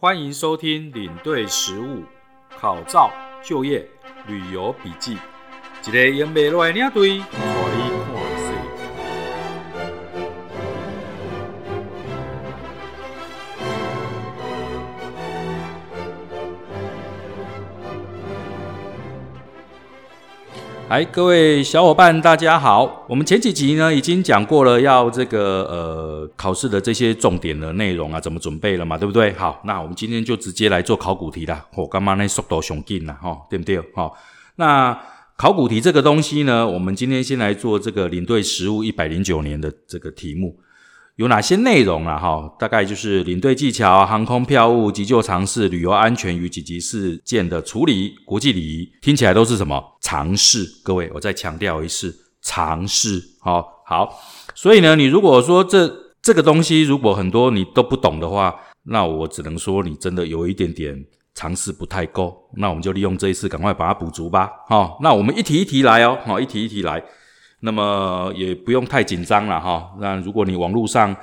欢迎收听领队实务考照就业旅游笔记，一个用不落来领队，带你来，各位小伙伴，大家好。我们前几集呢已经讲过了，要这个呃考试的这些重点的内容啊，怎么准备了嘛，对不对？好，那我们今天就直接来做考古题啦。我干嘛那速度雄劲啦，哈，对不对？好，那考古题这个东西呢，我们今天先来做这个领队实务一百零九年的这个题目。有哪些内容啊？哈，大概就是领队技巧、航空票务、急救常识、旅游安全与紧急事件的处理、国际礼仪，听起来都是什么常识？各位，我再强调一次，常识。好，好。所以呢，你如果说这这个东西如果很多你都不懂的话，那我只能说你真的有一点点常识不太够。那我们就利用这一次，赶快把它补足吧。好，那我们一题一题来哦。好，一题一题来。那么也不用太紧张了哈。那如果你网络上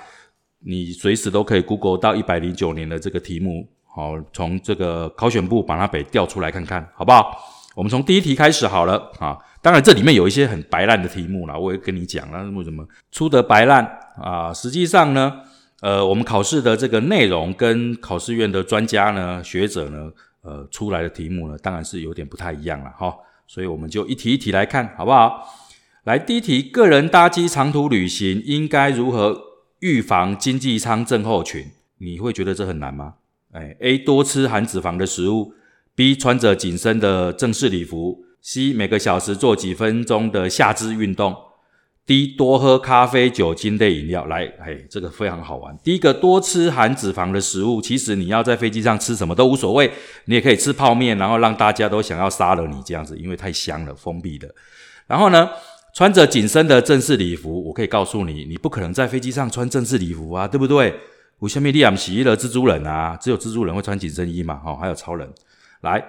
你随时都可以 Google 到一百零九年的这个题目，好，从这个考选部把它给调出来看看，好不好？我们从第一题开始好了啊。当然这里面有一些很白烂的题目啦，我也跟你讲了为什么出得白烂啊。实际上呢，呃，我们考试的这个内容跟考试院的专家呢、学者呢，呃，出来的题目呢，当然是有点不太一样了哈。所以我们就一题一题来看，好不好？来，第一题，个人搭机长途旅行应该如何预防经济舱症候群？你会觉得这很难吗？哎，A 多吃含脂肪的食物，B 穿着紧身的正式礼服，C 每个小时做几分钟的下肢运动，D 多喝咖啡、酒精类饮料。来，哎，这个非常好玩。第一个，多吃含脂肪的食物，其实你要在飞机上吃什么都无所谓，你也可以吃泡面，然后让大家都想要杀了你这样子，因为太香了，封闭的。然后呢？穿着紧身的正式礼服，我可以告诉你，你不可能在飞机上穿正式礼服啊，对不对？我下面利亚洗衣的蜘蛛人啊，只有蜘蛛人会穿紧身衣嘛，哈，还有超人。来，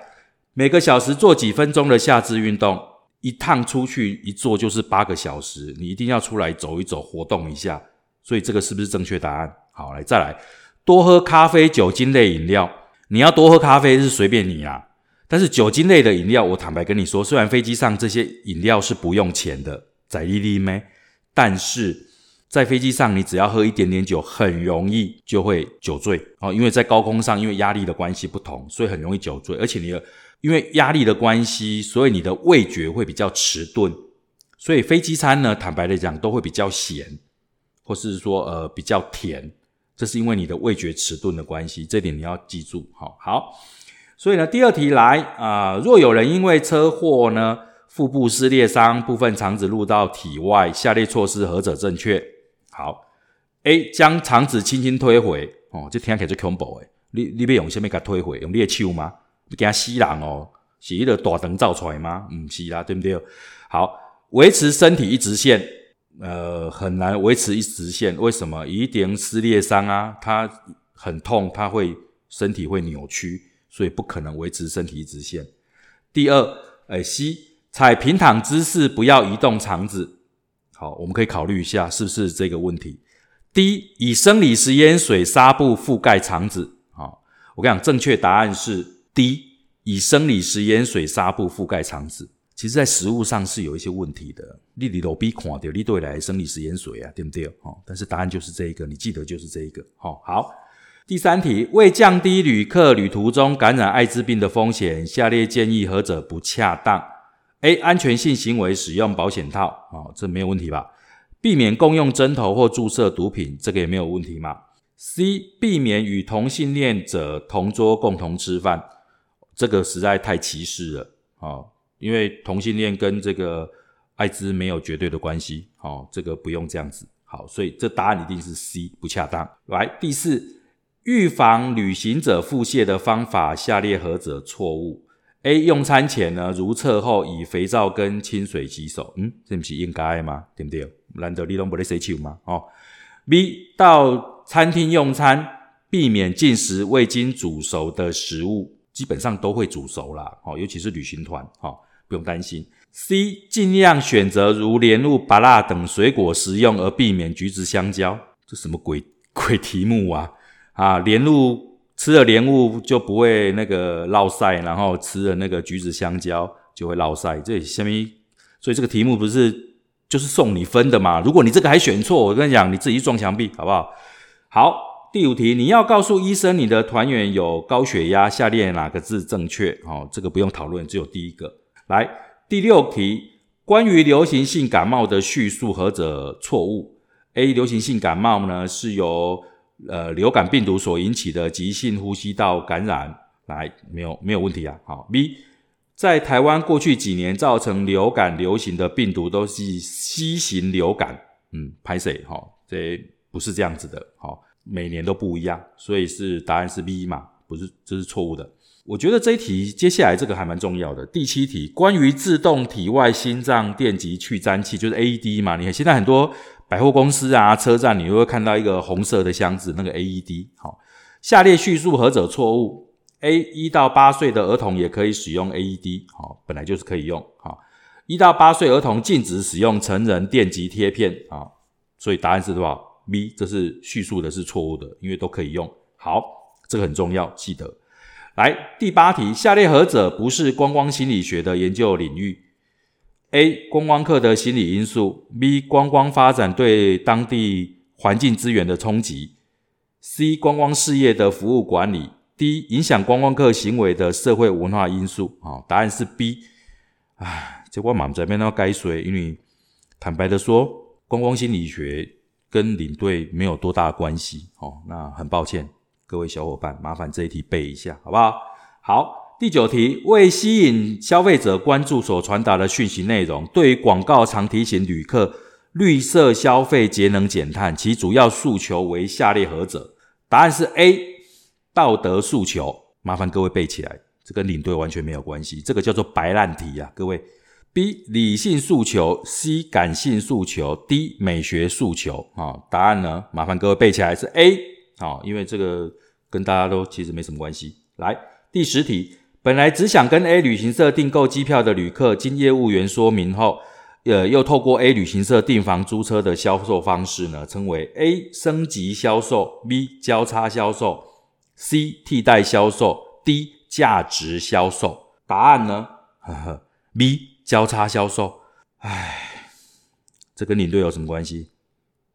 每个小时做几分钟的下肢运动，一趟出去一做就是八个小时，你一定要出来走一走，活动一下。所以这个是不是正确答案？好，来再来，多喝咖啡、酒精类饮料。你要多喝咖啡是随便你啦。但是酒精类的饮料，我坦白跟你说，虽然飞机上这些饮料是不用钱的，在滴滴咩，但是在飞机上你只要喝一点点酒，很容易就会酒醉哦。因为在高空上，因为压力的关系不同，所以很容易酒醉。而且你的因为压力的关系，所以你的味觉会比较迟钝，所以飞机餐呢，坦白的讲都会比较咸，或是说呃比较甜，这是因为你的味觉迟钝的关系，这点你要记住。好，好。所以呢，第二题来啊，若有人因为车祸呢，腹部撕裂伤，部分肠子入到体外，下列措施何者正确？好，A 将肠子轻轻推回，哦，这听起来就恐怖诶。你你要用什么给推回？用你的手吗？你给它吸人哦，是一个大灯照出来吗？唔是啦，对不对？好，维持身体一直线，呃，很难维持一直线。为什么？一定撕裂伤啊，它很痛，它会身体会扭曲。所以不可能维持身体直线。第二，哎，C，采平躺姿势，不要移动肠子。好，我们可以考虑一下是不是这个问题。D，以生理食盐水纱布覆盖肠子。好，我跟你讲，正确答案是 D，以生理食盐水纱布覆盖肠子。其实，在食物上是有一些问题的。你你罗比看到你对来生理食盐水啊，对不对？哦，但是答案就是这一个，你记得就是这一个。好，好。第三题，为降低旅客旅途中感染艾滋病的风险，下列建议何者不恰当？A. 安全性行为使用保险套，哦，这没有问题吧？避免共用针头或注射毒品，这个也没有问题嘛？C. 避免与同性恋者同桌共同吃饭，这个实在太歧视了，哦，因为同性恋跟这个艾滋没有绝对的关系，哦，这个不用这样子，好，所以这答案一定是 C，不恰当。来，第四。预防旅行者腹泻的方法，下列何者错误？A. 用餐前呢，如厕后以肥皂跟清水洗手。嗯，这不是应该吗？对不对？难得你拢不咧洗手吗？哦。B. 到餐厅用餐，避免进食未经煮熟的食物，基本上都会煮熟啦。哦，尤其是旅行团，哈，不用担心。C. 尽量选择如莲雾、芭辣等水果食用，而避免橘子、香蕉。这什么鬼鬼题目啊？啊，莲露吃了莲雾就不会那个落晒，然后吃了那个橘子香蕉就会落晒。这下面，所以这个题目不是就是送你分的嘛？如果你这个还选错，我跟你讲，你自己撞墙壁好不好？好，第五题，你要告诉医生你的团员有高血压，下列哪个字正确？哦，这个不用讨论，只有第一个。来，第六题，关于流行性感冒的叙述何者错误？A. 流行性感冒呢是由呃，流感病毒所引起的急性呼吸道感染，来没有没有问题啊。好，B，在台湾过去几年造成流感流行的病毒都是 C 型流感，嗯，拍谁？哈，这不是这样子的，好，每年都不一样，所以是答案是 B 嘛？不是，这是错误的。我觉得这一题接下来这个还蛮重要的。第七题，关于自动体外心脏电极去粘器，就是 AED 嘛？你看现在很多。百货公司啊，车站你会看到一个红色的箱子，那个 AED。好，下列叙述何者错误？A. 一到八岁的儿童也可以使用 AED。好，本来就是可以用。好，一到八岁儿童禁止使用成人电极贴片。啊，所以答案是多少？B，这是叙述的是错误的，因为都可以用。好，这个很重要，记得。来，第八题，下列何者不是观光心理学的研究领域？A. 观光客的心理因素；B. 观光发展对当地环境资源的冲击；C. 观光事业的服务管理；D. 影响观光客行为的社会文化因素。好，答案是 B。唉，这我满这边要该谁？因为坦白的说，观光心理学跟领队没有多大关系。哦，那很抱歉，各位小伙伴，麻烦这一题背一下，好不好？好。第九题，为吸引消费者关注所传达的讯息内容，对于广告常提醒旅客绿色消费、节能减碳，其主要诉求为下列何者？答案是 A，道德诉求。麻烦各位背起来，这跟领队完全没有关系，这个叫做白烂题啊，各位。B 理性诉求，C 感性诉求，D 美学诉求。啊，答案呢？麻烦各位背起来是 A。好，因为这个跟大家都其实没什么关系。来，第十题。本来只想跟 A 旅行社订购机票的旅客，经业务员说明后，呃，又透过 A 旅行社订房租车的销售方式呢，称为 A 升级销售、B 交叉销售、C 替代销售、D 价值销售。答案呢？呵 呵，B 交叉销售。唉，这跟领队有什么关系？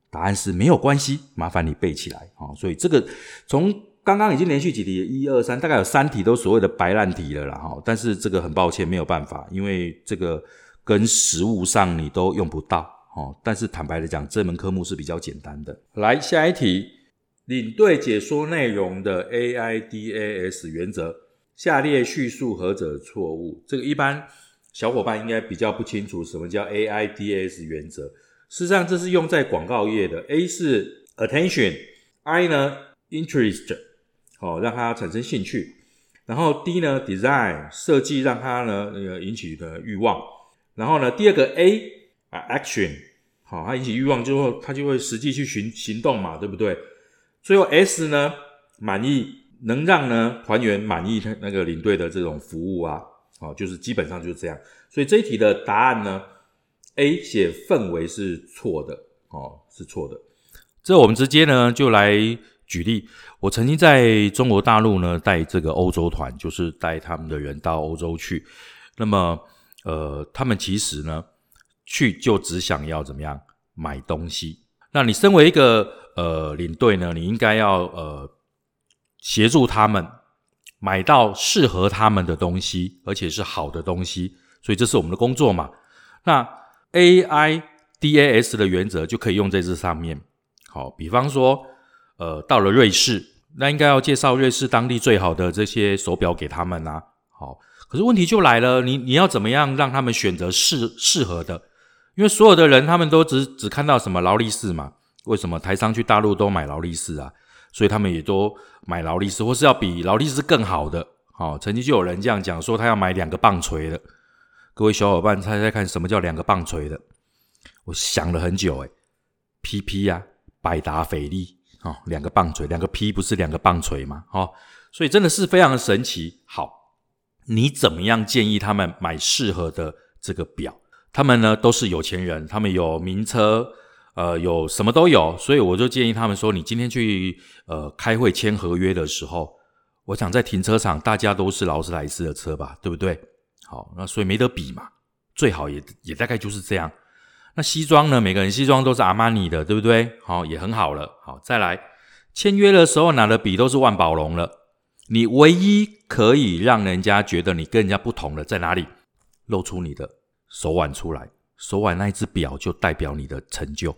答案是没有关系。麻烦你背起来啊！所以这个从。刚刚已经连续几题，一二三，大概有三题都所谓的白烂题了啦哈。但是这个很抱歉，没有办法，因为这个跟实物上你都用不到哦。但是坦白的讲，这门科目是比较简单的。来下一题，领队解说内容的 A I D A S 原则，下列叙述何者错误？这个一般小伙伴应该比较不清楚什么叫 A I D A S 原则。事实上，这是用在广告业的。A 是 attention，I 呢 interest。哦，让他产生兴趣，然后 D 呢，design 设计让他呢那个引起的欲望，然后呢，第二个 A 啊，action 好，他引起欲望之后，他就会实际去行行动嘛，对不对？最后 S 呢，满意能让呢团员满意他那个领队的这种服务啊，哦，就是基本上就是这样。所以这一题的答案呢，A 写氛围是错的，哦，是错的。这我们直接呢就来。举例，我曾经在中国大陆呢带这个欧洲团，就是带他们的人到欧洲去。那么，呃，他们其实呢去就只想要怎么样买东西。那你身为一个呃领队呢，你应该要呃协助他们买到适合他们的东西，而且是好的东西。所以这是我们的工作嘛。那 A I D A S 的原则就可以用在这上面。好，比方说。呃，到了瑞士，那应该要介绍瑞士当地最好的这些手表给他们啊。好，可是问题就来了，你你要怎么样让他们选择适适合的？因为所有的人他们都只只看到什么劳力士嘛？为什么台商去大陆都买劳力士啊？所以他们也都买劳力士，或是要比劳力士更好的。好，曾经就有人这样讲说，他要买两个棒槌的。各位小伙伴猜猜看，什么叫两个棒槌的？我想了很久，诶 p p 呀，百达翡丽。哦，两个棒槌，两个 P 不是两个棒槌吗？哦，所以真的是非常的神奇。好，你怎么样建议他们买适合的这个表？他们呢都是有钱人，他们有名车，呃，有什么都有，所以我就建议他们说，你今天去呃开会签合约的时候，我想在停车场大家都是劳斯莱斯的车吧，对不对？好，那所以没得比嘛，最好也也大概就是这样。那西装呢？每个人西装都是阿玛尼的，对不对？好，也很好了。好，再来签约的时候拿的笔都是万宝龙了。你唯一可以让人家觉得你跟人家不同的在哪里？露出你的手腕出来，手腕那一只表就代表你的成就。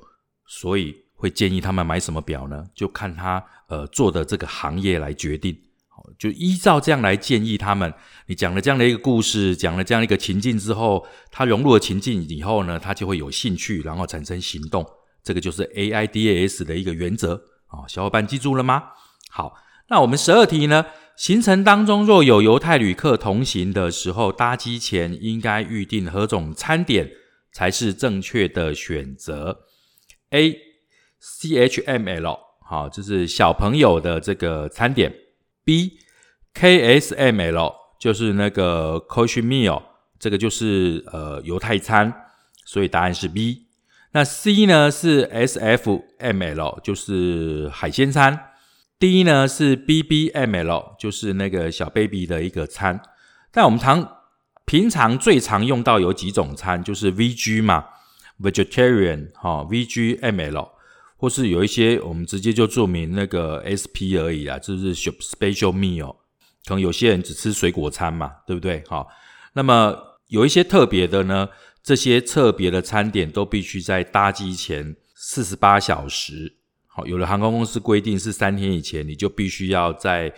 所以会建议他们买什么表呢？就看他呃做的这个行业来决定。就依照这样来建议他们。你讲了这样的一个故事，讲了这样一个情境之后，他融入了情境以后呢，他就会有兴趣，然后产生行动。这个就是 A I D A S 的一个原则啊，小伙伴记住了吗？好，那我们十二题呢？行程当中若有犹太旅客同行的时候，搭机前应该预定何种餐点才是正确的选择？A. CHML，好，这是小朋友的这个餐点。B KSML 就是那个 kosher meal，这个就是呃犹太餐，所以答案是 B。那 C 呢是 SFML，就是海鲜餐。D 呢是 BBML，就是那个小 baby 的一个餐。但我们常平常最常用到有几种餐，就是 VG 嘛，vegetarian 哈，VGML。或是有一些，我们直接就注明那个 SP 而已啦，就是 special meal。可能有些人只吃水果餐嘛，对不对？好，那么有一些特别的呢，这些特别的餐点都必须在搭机前四十八小时。好，有的航空公司规定是三天以前，你就必须要在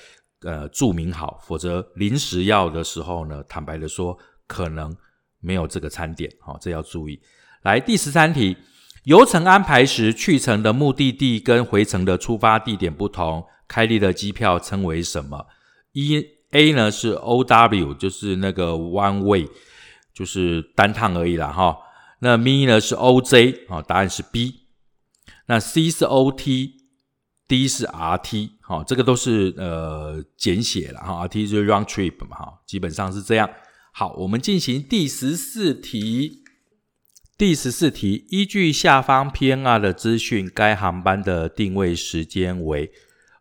呃注明好，否则临时要的时候呢，坦白的说，可能没有这个餐点。好，这要注意。来，第十三题。游程安排时，去程的目的地跟回程的出发地点不同，开立的机票称为什么？一 A 呢是 O W，就是那个 one way，就是单趟而已啦哈。那 B 呢是 O J 啊，答案是 B。那 C 是 O T，D 是 R T，好，这个都是呃简写了哈。R T 就是 round trip 嘛哈，基本上是这样。好，我们进行第十四题。第十四题，依据下方 PNR 的资讯，该航班的定位时间为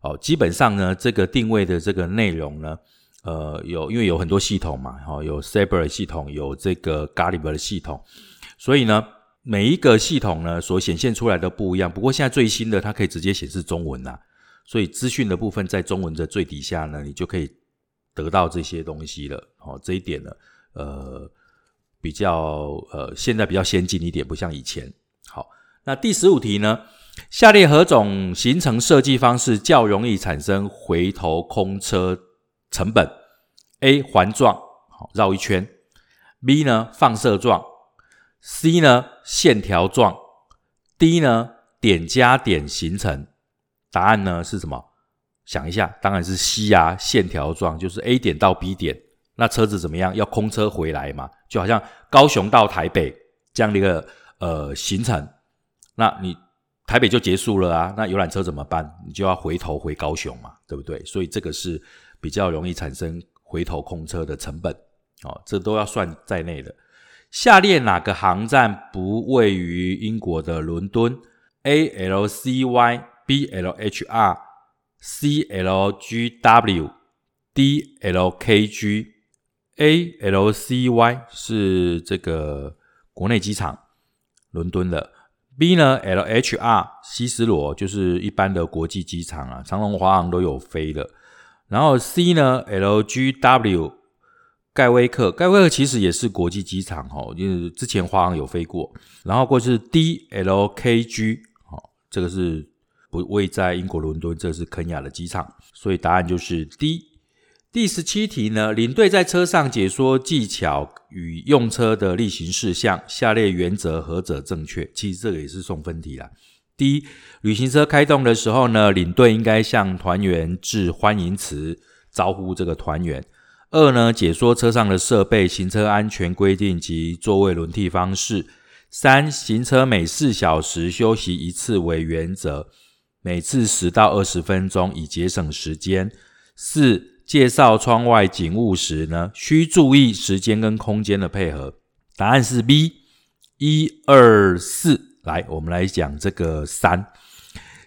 哦，基本上呢，这个定位的这个内容呢，呃，有因为有很多系统嘛，哈，有 Saber 系统，有这个 Gulliver 的系统，所以呢，每一个系统呢所显现出来的不一样。不过现在最新的，它可以直接显示中文呐，所以资讯的部分在中文的最底下呢，你就可以得到这些东西了。哦，这一点呢，呃。比较呃，现在比较先进一点，不像以前。好，那第十五题呢？下列何种行程设计方式较容易产生回头空车成本？A. 环状，好绕一圈；B 呢放射状；C 呢线条状；D 呢点加点形成。答案呢是什么？想一下，当然是 C 啊，线条状，就是 A 点到 B 点。那车子怎么样？要空车回来嘛？就好像高雄到台北这样的一个呃行程，那你台北就结束了啊？那游览车怎么办？你就要回头回高雄嘛，对不对？所以这个是比较容易产生回头空车的成本哦，这都要算在内的。下列哪个航站不位于英国的伦敦？A L C Y B L H R C L G W D L K G A L C Y 是这个国内机场，伦敦的。B 呢？L H R 希斯罗就是一般的国际机场啊，长龙、华航都有飞的。然后 C 呢？L G W 盖威克，盖威克其实也是国际机场哦，就是之前华航有飞过。然后过去是 D L K G，哦，这个是不位在英国伦敦，这是肯亚的机场，所以答案就是 D。第十七题呢？领队在车上解说技巧与用车的例行事项，下列原则何者正确？其实这个也是送分题啦。第一，旅行车开动的时候呢，领队应该向团员致欢迎词，招呼这个团员。二呢，解说车上的设备、行车安全规定及座位轮替方式。三，行车每四小时休息一次为原则，每次十到二十分钟，以节省时间。四。介绍窗外景物时呢，需注意时间跟空间的配合。答案是 B，一二四。来，我们来讲这个三。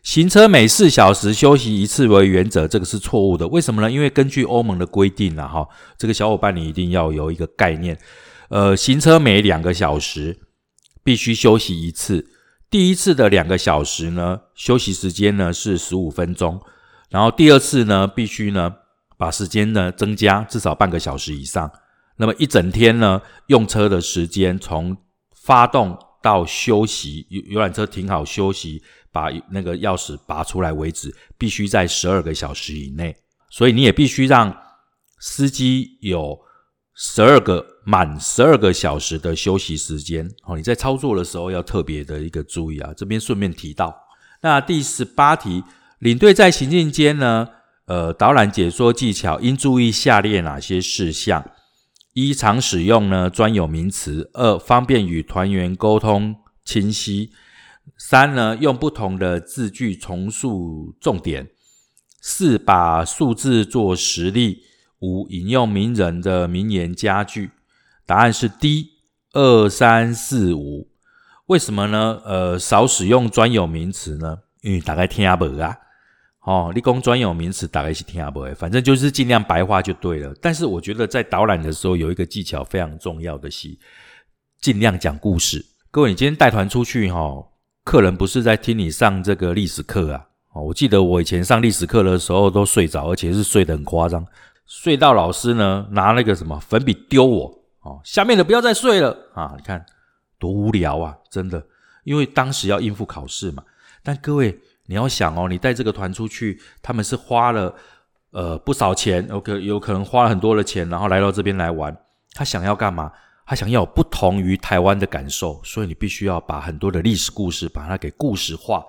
行车每四小时休息一次为原则，这个是错误的。为什么呢？因为根据欧盟的规定啊，哈，这个小伙伴你一定要有一个概念。呃，行车每两个小时必须休息一次。第一次的两个小时呢，休息时间呢是十五分钟，然后第二次呢，必须呢把时间呢增加至少半个小时以上。那么一整天呢，用车的时间从发动到休息，游游览车停好休息，把那个钥匙拔出来为止，必须在十二个小时以内。所以你也必须让司机有十二个满十二个小时的休息时间。哦，你在操作的时候要特别的一个注意啊。这边顺便提到，那第十八题，领队在行进间呢，呃，导览解说技巧应注意下列哪些事项？一常使用呢专有名词，二方便与团员沟通清晰，三呢用不同的字句重述重点，四把数字做实例，五引用名人的名言佳句。答案是 D，二三四五。为什么呢？呃，少使用专有名词呢？因为大概听不啊。哦，立功专有名词大概是听不会，反正就是尽量白话就对了。但是我觉得在导览的时候有一个技巧非常重要的是，尽量讲故事。各位，你今天带团出去哈，客人不是在听你上这个历史课啊。哦，我记得我以前上历史课的时候都睡着，而且是睡得很夸张，睡到老师呢拿那个什么粉笔丢我。哦，下面的不要再睡了啊！你看多无聊啊，真的，因为当时要应付考试嘛。但各位。你要想哦，你带这个团出去，他们是花了呃不少钱，OK，有可能花了很多的钱，然后来到这边来玩。他想要干嘛？他想要不同于台湾的感受，所以你必须要把很多的历史故事把它给故事化。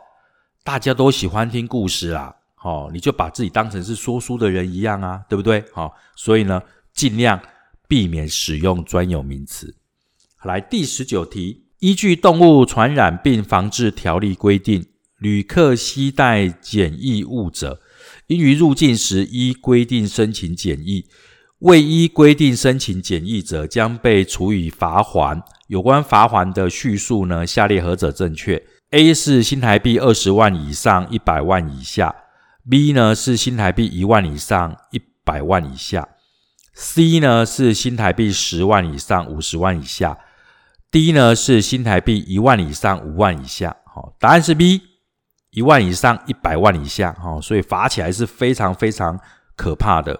大家都喜欢听故事啦，好，你就把自己当成是说书的人一样啊，对不对？好，所以呢，尽量避免使用专有名词。来，第十九题，依据《动物传染病防治条例》规定。旅客携带检疫物者，应于入境时依规定申请检疫；未依规定申请检疫者，将被处以罚款。有关罚款的叙述呢？下列何者正确？A 是新台币二十万以上一百万以下；B 呢是新台币一万以上一百万以下；C 呢是新台币十万以上五十万以下；D 呢是新台币一万以上五万以下。好，答案是 B。一万以上，一百万以下，哈，所以罚起来是非常非常可怕的。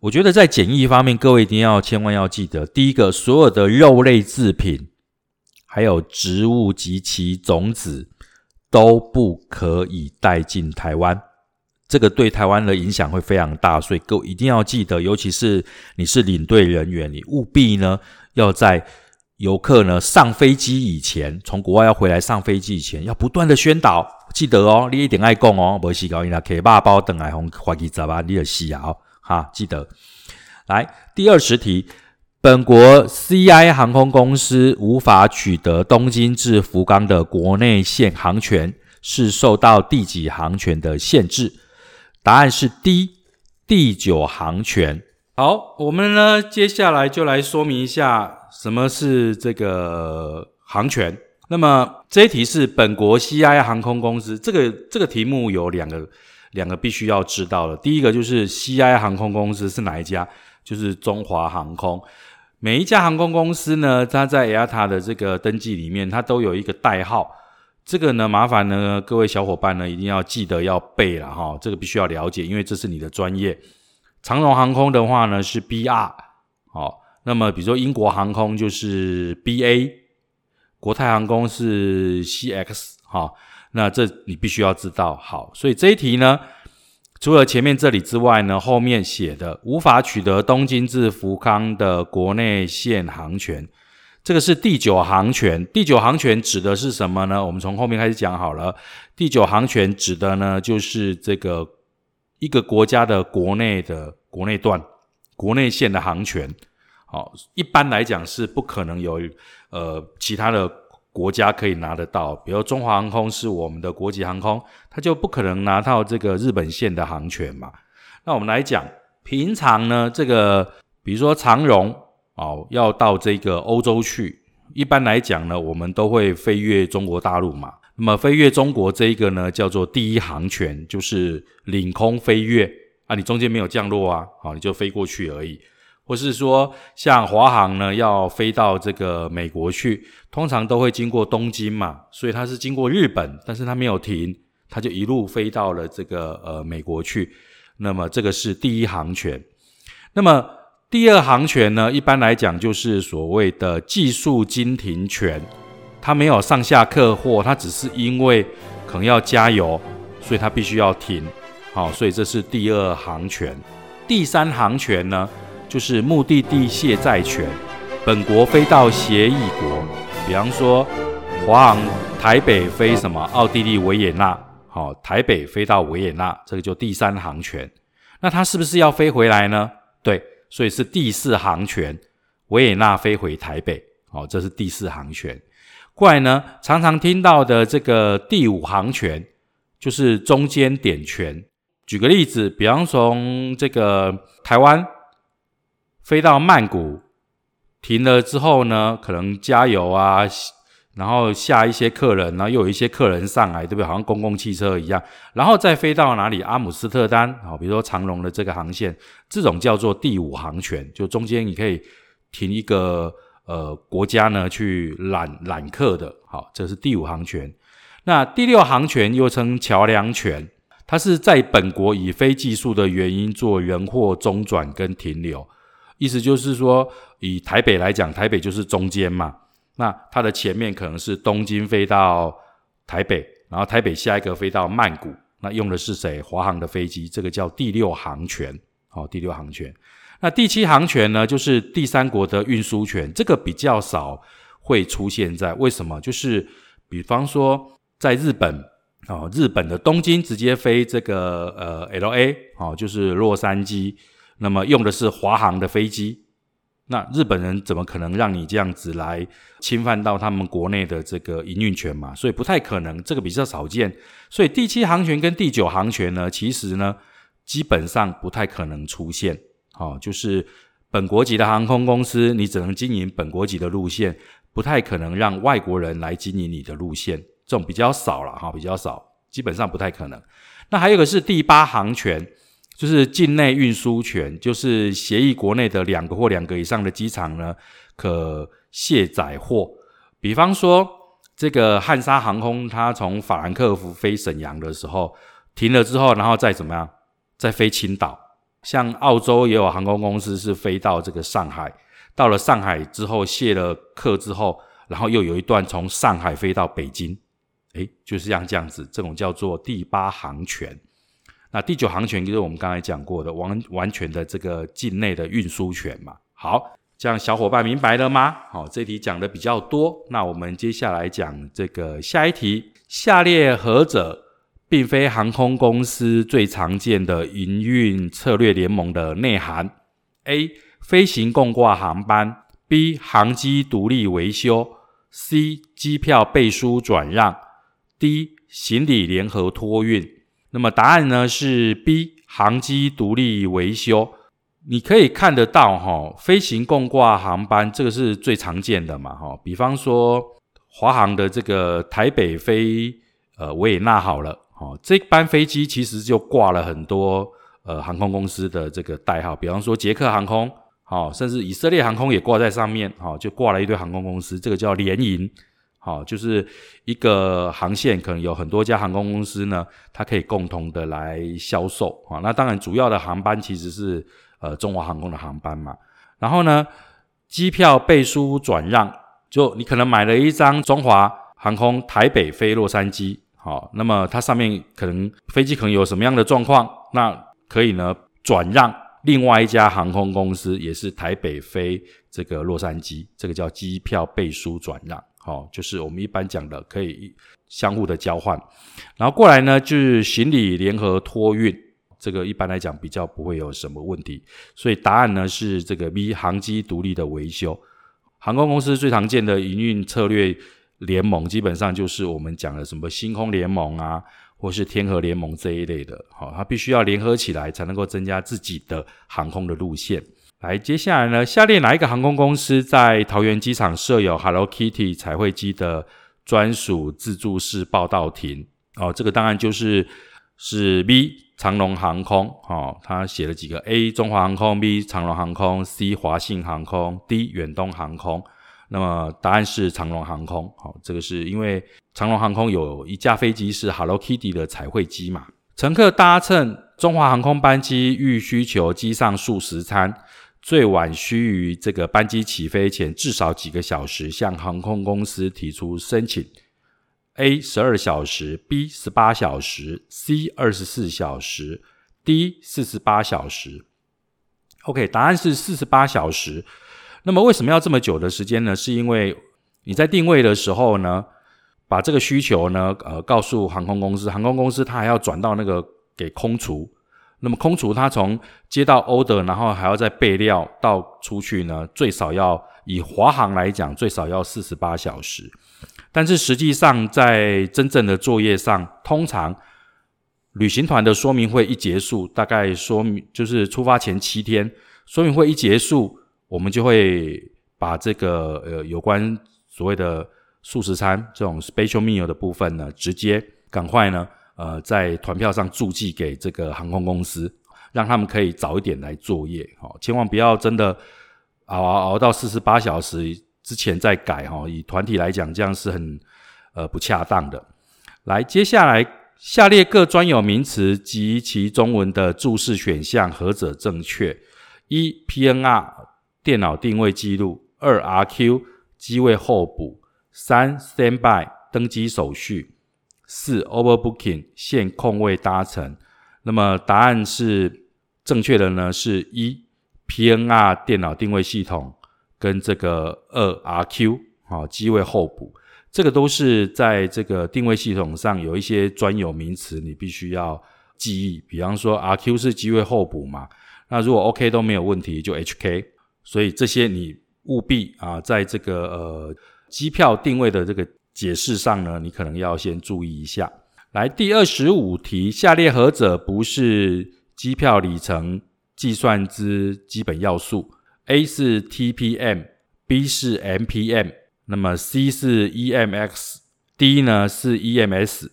我觉得在检疫方面，各位一定要千万要记得，第一个，所有的肉类制品，还有植物及其种子都不可以带进台湾，这个对台湾的影响会非常大，所以各位一定要记得，尤其是你是领队人员，你务必呢要在游客呢上飞机以前，从国外要回来上飞机以前，要不断的宣导。记得哦，你一定爱讲哦，无死搞伊拉 K 八包等来红飞机走吧，你的死啊！哈，记得。来，第二十题，本国 CI 航空公司无法取得东京至福冈的国内线航权，是受到第几航权的限制？答案是 D，第九航权。好，我们呢接下来就来说明一下什么是这个航权。那么这一题是本国 CI 航空公司，这个这个题目有两个两个必须要知道的。第一个就是 CI 航空公司是哪一家？就是中华航空。每一家航空公司呢，它在 AITA 的这个登记里面，它都有一个代号。这个呢，麻烦呢各位小伙伴呢一定要记得要背了哈。这个必须要了解，因为这是你的专业。长荣航空的话呢是 BR，好，那么比如说英国航空就是 BA。国泰航空是 CX 哈，那这你必须要知道好，所以这一题呢，除了前面这里之外呢，后面写的无法取得东京至福冈的国内线航权，这个是第九航权。第九航权指的是什么呢？我们从后面开始讲好了。第九航权指的呢，就是这个一个国家的国内的国内段、国内线的航权。好，一般来讲是不可能有。呃，其他的国家可以拿得到，比如中华航空是我们的国际航空，它就不可能拿到这个日本线的航权嘛。那我们来讲，平常呢，这个比如说长荣哦，要到这个欧洲去，一般来讲呢，我们都会飞越中国大陆嘛。那么飞越中国这一个呢，叫做第一航权，就是领空飞越啊，你中间没有降落啊，好，你就飞过去而已。或是说，像华航呢，要飞到这个美国去，通常都会经过东京嘛，所以它是经过日本，但是它没有停，它就一路飞到了这个呃美国去。那么这个是第一航权。那么第二航权呢，一般来讲就是所谓的技术经停权，它没有上下客货，它只是因为可能要加油，所以它必须要停。好，所以这是第二航权。第三航权呢？就是目的地卸载权，本国飞到协议国，比方说华航台北飞什么奥地利维也纳，好，台北飞到维也纳，这个就第三航权。那它是不是要飞回来呢？对，所以是第四航权，维也纳飞回台北，好，这是第四航权。过来呢，常常听到的这个第五航权，就是中间点权。举个例子，比方从这个台湾。飞到曼谷，停了之后呢，可能加油啊，然后下一些客人，然后又有一些客人上来，对不对？好像公共汽车一样，然后再飞到哪里？阿姆斯特丹啊，比如说长龙的这个航线，这种叫做第五航权，就中间你可以停一个呃国家呢去揽揽客的，好，这是第五航权。那第六航权又称桥梁权，它是在本国以非技术的原因做人货中转跟停留。意思就是说，以台北来讲，台北就是中间嘛。那它的前面可能是东京飞到台北，然后台北下一个飞到曼谷，那用的是谁？华航的飞机，这个叫第六航权。好，第六航权。那第七航权呢，就是第三国的运输权，这个比较少会出现在为什么？就是比方说在日本，哦，日本的东京直接飞这个呃 L A，哦，就是洛杉矶。那么用的是华航的飞机，那日本人怎么可能让你这样子来侵犯到他们国内的这个营运权嘛？所以不太可能，这个比较少见。所以第七航权跟第九航权呢，其实呢基本上不太可能出现。哦，就是本国籍的航空公司，你只能经营本国籍的路线，不太可能让外国人来经营你的路线，这种比较少了哈，比较少，基本上不太可能。那还有一个是第八航权。就是境内运输权，就是协议国内的两个或两个以上的机场呢，可卸载货。比方说，这个汉莎航空，它从法兰克福飞沈阳的时候，停了之后，然后再怎么样，再飞青岛。像澳洲也有航空公司是飞到这个上海，到了上海之后卸了客之后，然后又有一段从上海飞到北京。诶，就是像这样子，这种叫做第八航权。那第九航权就是我们刚才讲过的完完全的这个境内的运输权嘛。好，这样小伙伴明白了吗？好，这题讲的比较多。那我们接下来讲这个下一题：下列何者并非航空公司最常见的营运策略联盟的内涵？A. 飞行共挂航班；B. 航机独立维修；C. 机票背书转让；D. 行李联合托运。那么答案呢是 B，航机独立维修。你可以看得到哈，飞行共挂航班这个是最常见的嘛哈。比方说华航的这个台北飞呃维也纳好了，哈，这班飞机其实就挂了很多呃航空公司的这个代号，比方说捷克航空，好，甚至以色列航空也挂在上面，好，就挂了一堆航空公司，这个叫联营。好，就是一个航线，可能有很多家航空公司呢，它可以共同的来销售啊。那当然，主要的航班其实是呃中华航空的航班嘛。然后呢，机票背书转让，就你可能买了一张中华航空台北飞洛杉矶，好，那么它上面可能飞机可能有什么样的状况，那可以呢转让另外一家航空公司，也是台北飞这个洛杉矶，这个叫机票背书转让。好，就是我们一般讲的可以相互的交换，然后过来呢，就是行李联合托运，这个一般来讲比较不会有什么问题，所以答案呢是这个 B 航机独立的维修。航空公司最常见的营运策略联盟，基本上就是我们讲的什么星空联盟啊，或是天河联盟这一类的，好，它必须要联合起来才能够增加自己的航空的路线。来，接下来呢？下列哪一个航空公司在桃园机场设有 Hello Kitty 彩绘机的专属自助式报到亭。哦，这个当然就是是 B 长龙航空。哦，他写了几个 A 中华航空，B 长龙航空，C 华信航空，D 远东航空。那么答案是长龙航空。好，这个是因为长龙航空有一架飞机是 Hello Kitty 的彩绘机嘛？乘客搭乘中华航空班机，欲需求机上素食餐，最晚需于这个班机起飞前至少几个小时向航空公司提出申请。A 十二小时，B 十八小时，C 二十四小时，D 四十八小时。OK，答案是四十八小时。那么为什么要这么久的时间呢？是因为你在定位的时候呢，把这个需求呢，呃，告诉航空公司，航空公司它还要转到那个给空厨，那么空厨它从接到 order，然后还要再备料到出去呢，最少要以华航来讲，最少要四十八小时。但是实际上在真正的作业上，通常旅行团的说明会一结束，大概说明就是出发前七天，说明会一结束。我们就会把这个呃有关所谓的素食餐这种 special meal 的部分呢，直接赶快呢呃在团票上注记给这个航空公司，让他们可以早一点来作业。哦，千万不要真的熬熬熬到四十八小时之前再改哈。以团体来讲，这样是很呃不恰当的。来，接下来下列各专有名词及其中文的注释选项何者正确？一 PNR。电脑定位记录，二 RQ 机位候补，三 Standby 登机手续，四 Overbooking 限空位搭乘。那么答案是正确的呢？是一 PNR 电脑定位系统跟这个二 RQ 啊机位候补，这个都是在这个定位系统上有一些专有名词，你必须要记忆。比方说 RQ 是机位候补嘛，那如果 OK 都没有问题，就 HK。所以这些你务必啊，在这个呃机票定位的这个解释上呢，你可能要先注意一下。来，第二十五题，下列何者不是机票里程计算之基本要素？A 是 TPM，B 是 MPM，那么 C 是 EMX，D 呢是 EMS。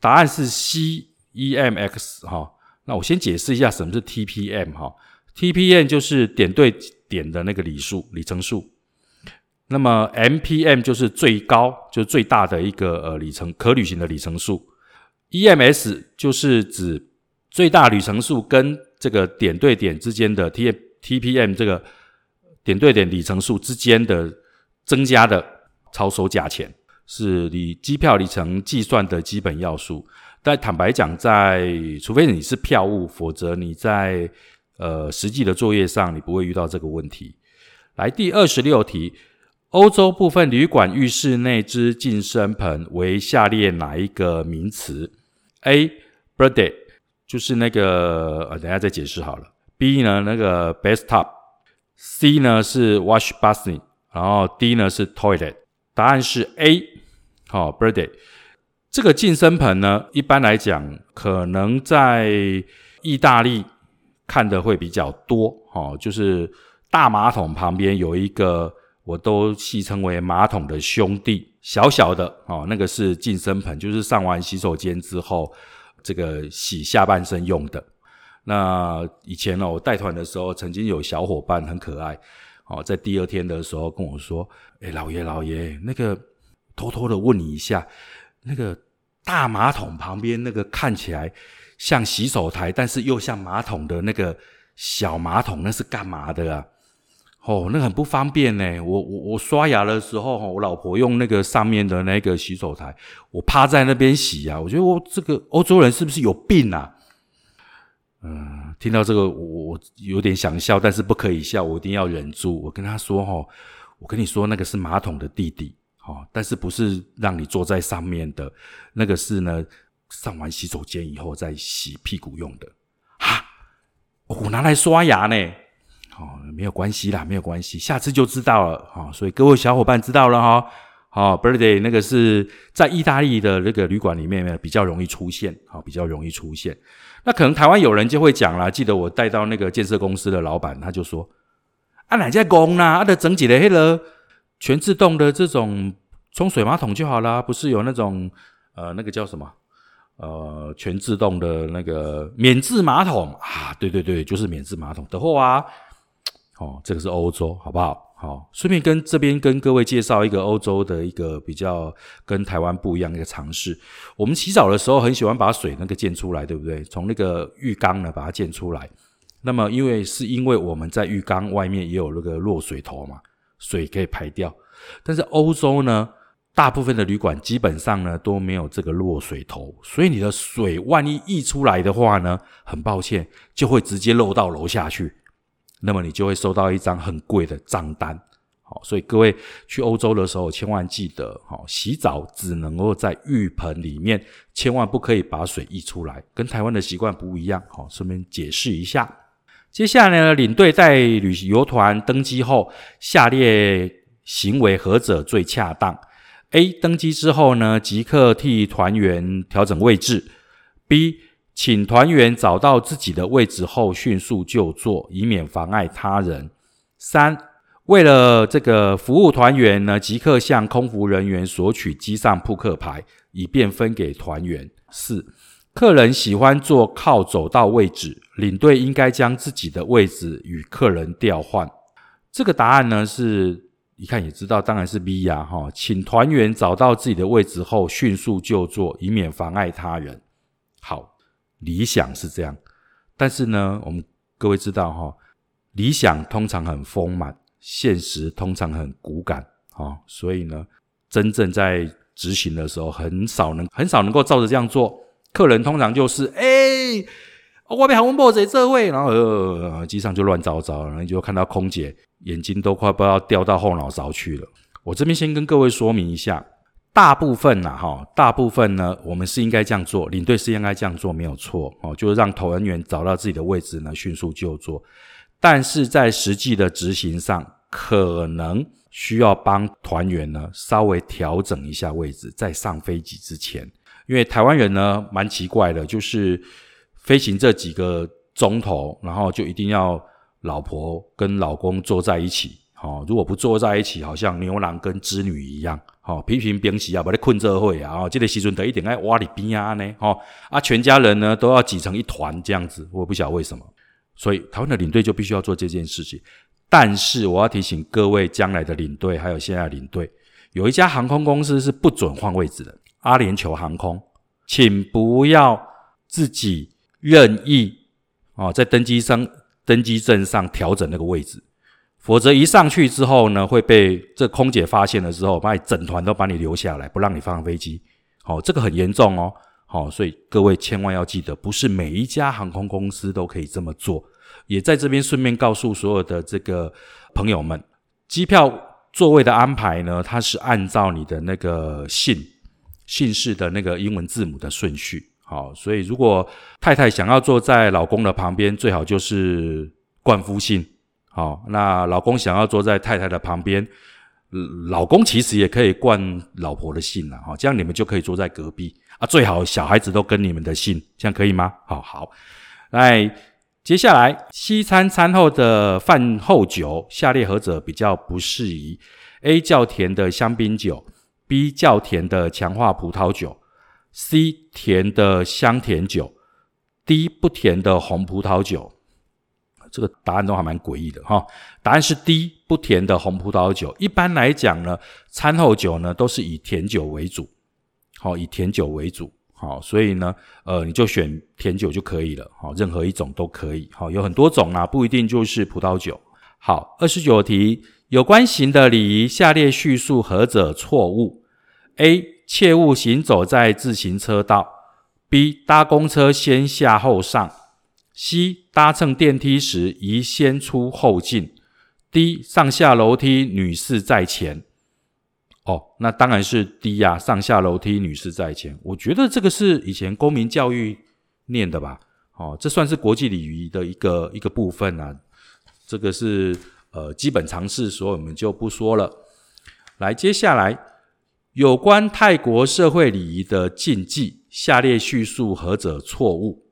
答案是 C，EMX 哈。那我先解释一下什么是 TPM 哈。TPM 就是点对。点的那个里数里程数，那么 MPM 就是最高，就是最大的一个呃里程可旅行的里程数，EMS 就是指最大里程数跟这个点对点之间的 T TPM 这个点对点里程数之间的增加的超收价钱，是你机票里程计算的基本要素。但坦白讲，在除非你是票务，否则你在呃，实际的作业上你不会遇到这个问题。来，第二十六题，欧洲部分旅馆浴室内之净身盆为下列哪一个名词？A. Bidet，就是那个呃，等下再解释好了。B 呢，那个 bathtub，C 呢是 wash basin，然后 D 呢是 toilet。答案是 A。好，Bidet 这个净身盆呢，一般来讲可能在意大利。看的会比较多，哦，就是大马桶旁边有一个，我都戏称为马桶的兄弟，小小的，哦，那个是净身盆，就是上完洗手间之后，这个洗下半身用的。那以前呢，我带团的时候，曾经有小伙伴很可爱，哦，在第二天的时候跟我说：“哎，老爷老爷，那个偷偷的问你一下，那个大马桶旁边那个看起来。”像洗手台，但是又像马桶的那个小马桶，那是干嘛的啊？哦，那很不方便呢。我我我刷牙的时候，我老婆用那个上面的那个洗手台，我趴在那边洗啊。我觉得我这个欧洲人是不是有病啊？嗯，听到这个我我有点想笑，但是不可以笑，我一定要忍住。我跟他说：“哈，我跟你说，那个是马桶的弟弟，哦，但是不是让你坐在上面的，那个是呢。”上完洗手间以后再洗屁股用的啊，我拿来刷牙呢。哦，没有关系啦，没有关系，下次就知道了。哈，所以各位小伙伴知道了哈。好，birthday 那个是在意大利的那个旅馆里面呢，比较容易出现。好，比较容易出现。那可能台湾有人就会讲啦，记得我带到那个建设公司的老板，他就说：啊，哪家公啦？啊，的整几的黑了全自动的这种冲水马桶就好啦，不是有那种呃那个叫什么呃全自动的那个免治马桶啊？对对对，就是免治马桶的货啊。哦，这个是欧洲，好不好？好，顺便跟这边跟各位介绍一个欧洲的一个比较跟台湾不一样的一个尝试。我们洗澡的时候很喜欢把水那个溅出来，对不对？从那个浴缸呢把它溅出来。那么因为是因为我们在浴缸外面也有那个落水头嘛，水可以排掉。但是欧洲呢，大部分的旅馆基本上呢都没有这个落水头，所以你的水万一溢出来的话呢，很抱歉就会直接漏到楼下去。那么你就会收到一张很贵的账单，好，所以各位去欧洲的时候，千万记得，好，洗澡只能够在浴盆里面，千万不可以把水溢出来，跟台湾的习惯不一样，好，顺便解释一下。接下来呢，领队在旅游团登机后，下列行为何者最恰当？A. 登机之后呢，即刻替团员调整位置。B. 请团员找到自己的位置后，迅速就坐，以免妨碍他人。三、为了这个服务团员呢，即刻向空服人员索取机上扑克牌，以便分给团员。四、客人喜欢坐靠走道位置，领队应该将自己的位置与客人调换。这个答案呢，是一看也知道，当然是 B 呀，哈，请团员找到自己的位置后，迅速就坐，以免妨碍他人。好。理想是这样，但是呢，我们各位知道哈，理想通常很丰满，现实通常很骨感啊，所以呢，真正在执行的时候，很少能很少能够照着这样做。客人通常就是哎，外面航空母在这位，然后呃，机上就乱糟糟，然后就看到空姐眼睛都快不知道掉到后脑勺去了。我这边先跟各位说明一下。大部分呐，哈，大部分呢，我们是应该这样做，领队是应该这样做，没有错哦，就是让投人员找到自己的位置呢，迅速就坐。但是在实际的执行上，可能需要帮团员呢稍微调整一下位置，在上飞机之前，因为台湾人呢蛮奇怪的，就是飞行这几个钟头，然后就一定要老婆跟老公坐在一起。哦，如果不坐在一起，好像牛郎跟织女一样。哦，平平平时啊，把你困这会啊，哦，这个时阵得一点爱挖里边啊呢。哦，啊，全家人呢都要挤成一团这样子，我不晓得为什么。所以台湾的领队就必须要做这件事情。但是我要提醒各位将来的领队，还有现在的领队，有一家航空公司是不准换位置的，阿联酋航空，请不要自己任意哦，在登机上登机证上调整那个位置。否则一上去之后呢，会被这空姐发现了之后，把你整团都把你留下来，不让你放飞机。好，这个很严重哦。好，所以各位千万要记得，不是每一家航空公司都可以这么做。也在这边顺便告诉所有的这个朋友们，机票座位的安排呢，它是按照你的那个姓姓氏的那个英文字母的顺序。好，所以如果太太想要坐在老公的旁边，最好就是冠夫姓。好，那老公想要坐在太太的旁边，老公其实也可以惯老婆的性了，哈，这样你们就可以坐在隔壁啊。最好小孩子都跟你们的姓，这样可以吗？好好，来，接下来西餐餐后的饭后酒，下列何者比较不适宜？A 较甜的香槟酒，B 较甜的强化葡萄酒，C 甜的香甜酒，D 不甜的红葡萄酒。这个答案都还蛮诡异的哈，答案是 D 不甜的红葡萄酒。一般来讲呢，餐后酒呢都是以甜酒为主，好，以甜酒为主，好，所以呢，呃，你就选甜酒就可以了，好，任何一种都可以，好，有很多种啊，不一定就是葡萄酒。好，二十九题，有关行的礼仪，下列叙述何者错误？A. 切勿行走在自行车道；B. 搭公车先下后上。C 搭乘电梯时宜先出后进。D 上下楼梯女士在前。哦，那当然是 D 呀，上下楼梯女士在前。我觉得这个是以前公民教育念的吧？哦，这算是国际礼仪的一个一个部分啊。这个是呃基本常识，所以我们就不说了。来，接下来有关泰国社会礼仪的禁忌，下列叙述何者错误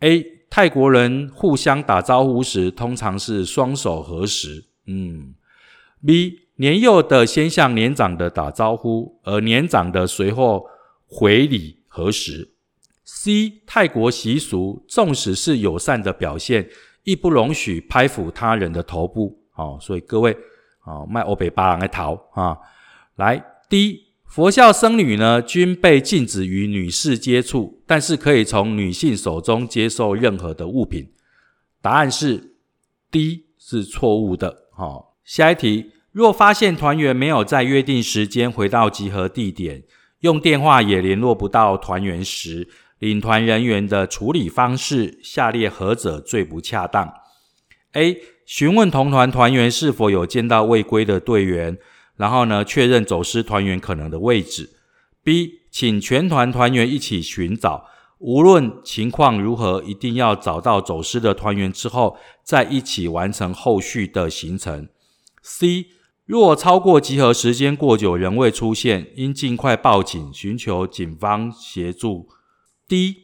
？A 泰国人互相打招呼时，通常是双手合十。嗯，B 年幼的先向年长的打招呼，而年长的随后回礼合十？C. 泰国习俗，纵使是友善的表现，亦不容许拍抚他人的头部。哦，所以各位，哦，卖欧北巴郎来逃啊！来，D. 佛教僧侣呢，均被禁止与女士接触，但是可以从女性手中接受任何的物品。答案是 D 是错误的。好，下一题，若发现团员没有在约定时间回到集合地点，用电话也联络不到团员时，领团人员的处理方式，下列何者最不恰当？A. 询问同团团员是否有见到未归的队员。然后呢，确认走失团员可能的位置。B，请全团团员一起寻找，无论情况如何，一定要找到走失的团员之后，再一起完成后续的行程。C，若超过集合时间过久仍未出现，应尽快报警，寻求警方协助。D，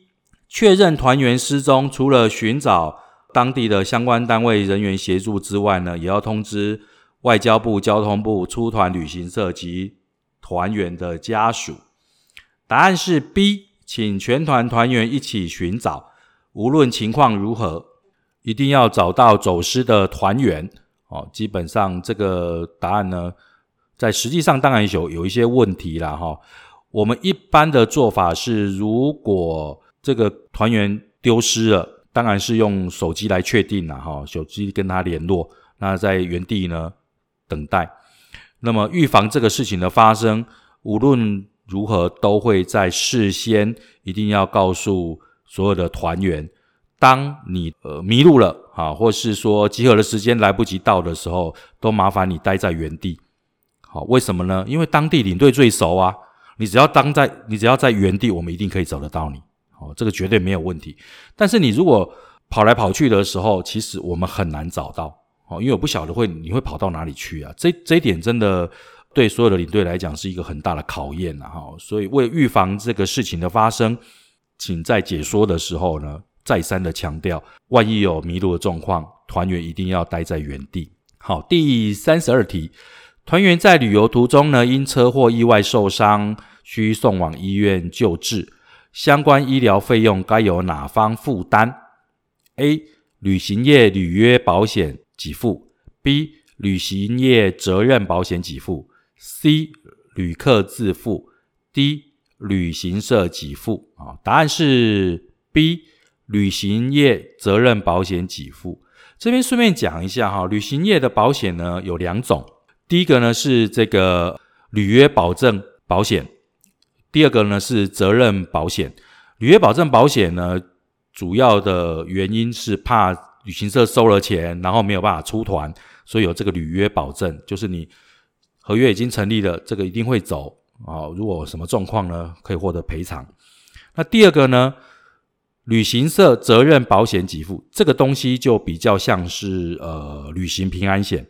确认团员失踪，除了寻找当地的相关单位人员协助之外呢，也要通知。外交部、交通部出团旅行社及团员的家属，答案是 B，请全团团员一起寻找，无论情况如何，一定要找到走失的团员。哦，基本上这个答案呢，在实际上当然有有一些问题了哈。我们一般的做法是，如果这个团员丢失了，当然是用手机来确定了哈，手机跟他联络。那在原地呢？等待，那么预防这个事情的发生，无论如何都会在事先一定要告诉所有的团员，当你呃迷路了啊，或是说集合的时间来不及到的时候，都麻烦你待在原地。好，为什么呢？因为当地领队最熟啊，你只要当在你只要在原地，我们一定可以找得到你。好，这个绝对没有问题。但是你如果跑来跑去的时候，其实我们很难找到。因为我不晓得会你会跑到哪里去啊？这这一点真的对所有的领队来讲是一个很大的考验啊！哈，所以为预防这个事情的发生，请在解说的时候呢，再三的强调，万一有迷路的状况，团员一定要待在原地。好，第三十二题，团员在旅游途中呢，因车祸意外受伤，需送往医院救治，相关医疗费用该由哪方负担？A. 旅行业履约保险。给付 B 旅行业责任保险给付 C 旅客自付 D 旅行社给付啊，答案是 B 旅行业责任保险给付。这边顺便讲一下哈，旅行业的保险呢有两种，第一个呢是这个履约保证保险，第二个呢是责任保险。履约保证保险呢，主要的原因是怕。旅行社收了钱，然后没有办法出团，所以有这个履约保证，就是你合约已经成立了，这个一定会走啊。如果什么状况呢，可以获得赔偿。那第二个呢，旅行社责任保险给付这个东西就比较像是呃旅行平安险，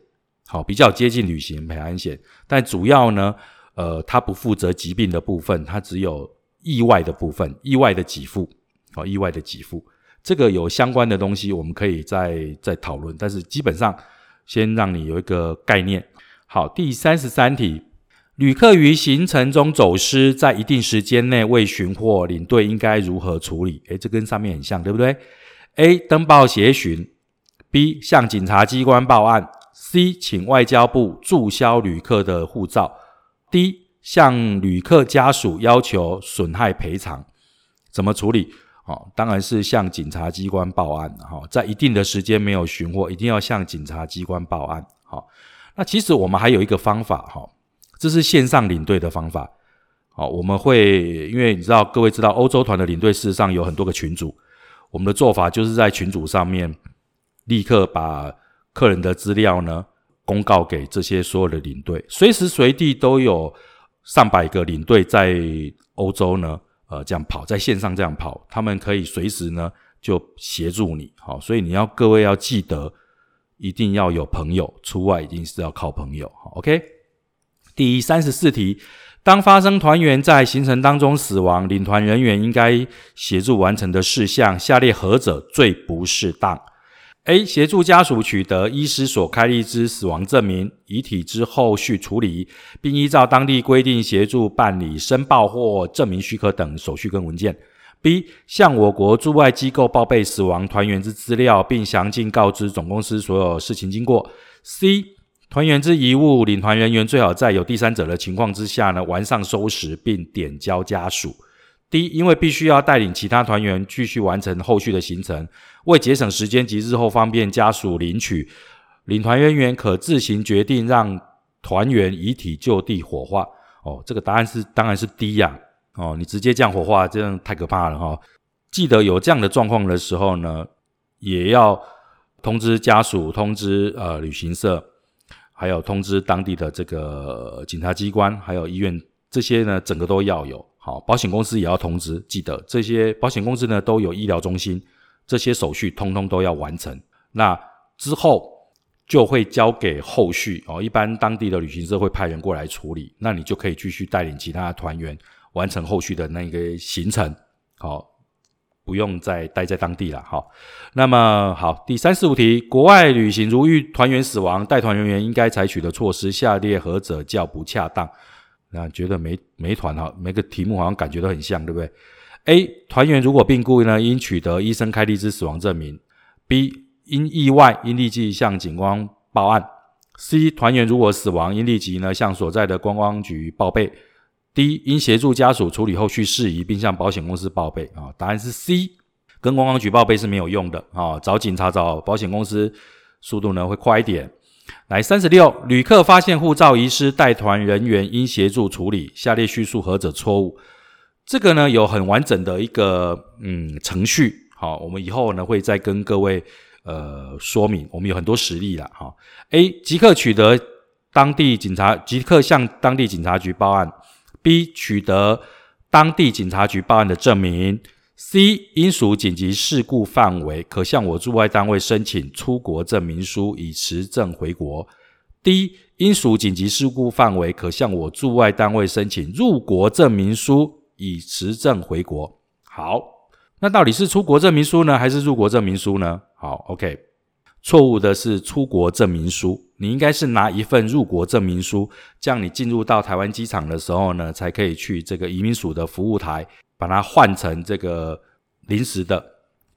好，比较接近旅行平安险，但主要呢，呃，它不负责疾病的部分，它只有意外的部分，意外的给付，好，意外的给付。这个有相关的东西，我们可以再再讨论。但是基本上，先让你有一个概念。好，第三十三题，旅客于行程中走失，在一定时间内未寻获，领队应该如何处理？诶，这跟上面很像，对不对？A. 登报协寻；B. 向警察机关报案；C. 请外交部注销旅客的护照；D. 向旅客家属要求损害赔偿。怎么处理？哦，当然是向警察机关报案哈，在一定的时间没有寻获，一定要向警察机关报案。好，那其实我们还有一个方法哈，这是线上领队的方法。好，我们会因为你知道，各位知道欧洲团的领队事实上有很多个群组，我们的做法就是在群组上面立刻把客人的资料呢公告给这些所有的领队，随时随地都有上百个领队在欧洲呢。呃，这样跑在线上这样跑，他们可以随时呢就协助你，好，所以你要各位要记得，一定要有朋友，出外一定是要靠朋友，好，OK。第三十四题，当发生团员在行程当中死亡，领团人员应该协助完成的事项，下列何者最不适当？A 协助家属取得医师所开立之死亡证明、遗体之后续处理，并依照当地规定协助办理申报或证明许可等手续跟文件。B 向我国驻外机构报备死亡团员之资料，并详尽告知总公司所有事情经过。C 团员之遗物，领团人员最好在有第三者的情况之下呢，完善收拾并点交家属。D 因为必须要带领其他团员继续完成后续的行程，为节省时间及日后方便家属领取，领团人员可自行决定让团员遗体就地火化。哦，这个答案是当然是 D 呀。哦，你直接这样火化，这样太可怕了哈！记得有这样的状况的时候呢，也要通知家属、通知呃旅行社，还有通知当地的这个警察机关，还有医院，这些呢整个都要有。好，保险公司也要通知，记得这些保险公司呢都有医疗中心，这些手续通通都要完成。那之后就会交给后续哦，一般当地的旅行社会派人过来处理，那你就可以继续带领其他团员。完成后续的那个行程，好，不用再待在当地了。好，那么好，第三十五题，国外旅行如遇团员死亡，带团人员应该采取的措施，下列何者较不恰当？那觉得没没团哈，每个题目好像感觉都很像，对不对？A 团员如果病故呢，应取得医生开立之死亡证明；B 因意外，应立即向警方报案；C 团员如果死亡，应立即呢向所在的观光局报备。D 应协助家属处理后续事宜，并向保险公司报备啊。答案是 C，跟观光局报备是没有用的啊。找警察、找保险公司，速度呢会快一点。来，三十六，旅客发现护照遗失，带团人员应协助处理。下列叙述何者错误？这个呢有很完整的一个嗯程序。好，我们以后呢会再跟各位呃说明。我们有很多实例了哈。A 即刻取得当地警察，即刻向当地警察局报案。B 取得当地警察局报案的证明。C 应属紧急事故范围，可向我驻外单位申请出国证明书以持证回国。D 应属紧急事故范围，可向我驻外单位申请入国证明书以持证回国。好，那到底是出国证明书呢，还是入国证明书呢？好，OK。错误的是出国证明书，你应该是拿一份入国证明书，这样你进入到台湾机场的时候呢，才可以去这个移民署的服务台，把它换成这个临时的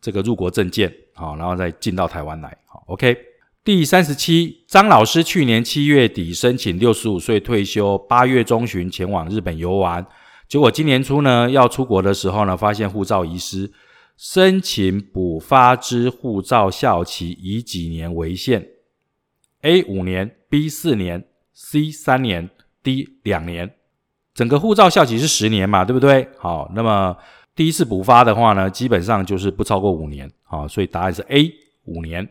这个入国证件，好，然后再进到台湾来，好，OK。第三十七，张老师去年七月底申请六十五岁退休，八月中旬前往日本游玩，结果今年初呢要出国的时候呢，发现护照遗失。申请补发之护照效期以几年为限？A 五年，B 四年，C 三年，D 两年。整个护照效期是十年嘛，对不对？好，那么第一次补发的话呢，基本上就是不超过五年。好，所以答案是 A 五年。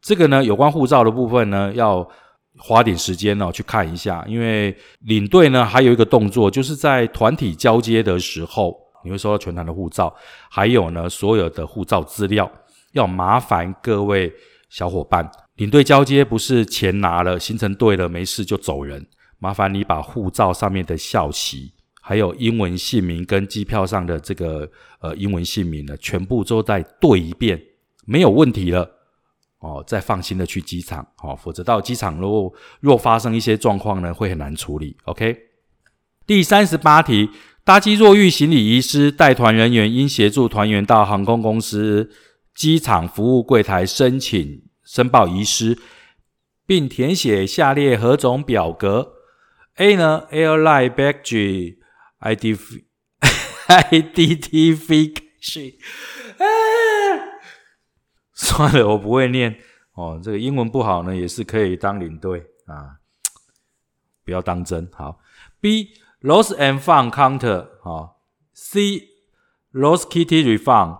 这个呢，有关护照的部分呢，要花点时间呢去看一下，因为领队呢还有一个动作，就是在团体交接的时候。你会收到全团的护照，还有呢，所有的护照资料要麻烦各位小伙伴，领队交接不是钱拿了，行程对了，没事就走人。麻烦你把护照上面的校旗，还有英文姓名跟机票上的这个呃英文姓名呢，全部都再对一遍，没有问题了哦，再放心的去机场哦，否则到机场如果若发生一些状况呢，会很难处理。OK，第三十八题。搭机若遇行李遗失，带团人员应协助团员到航空公司机场服务柜台申请申报遗失，并填写下列何种表格？A 呢？Airline baggage identification。算了，我不会念哦。这个英文不好呢，也是可以当领队啊，不要当真。好，B。Loss and found counter 啊，C lost kitty refund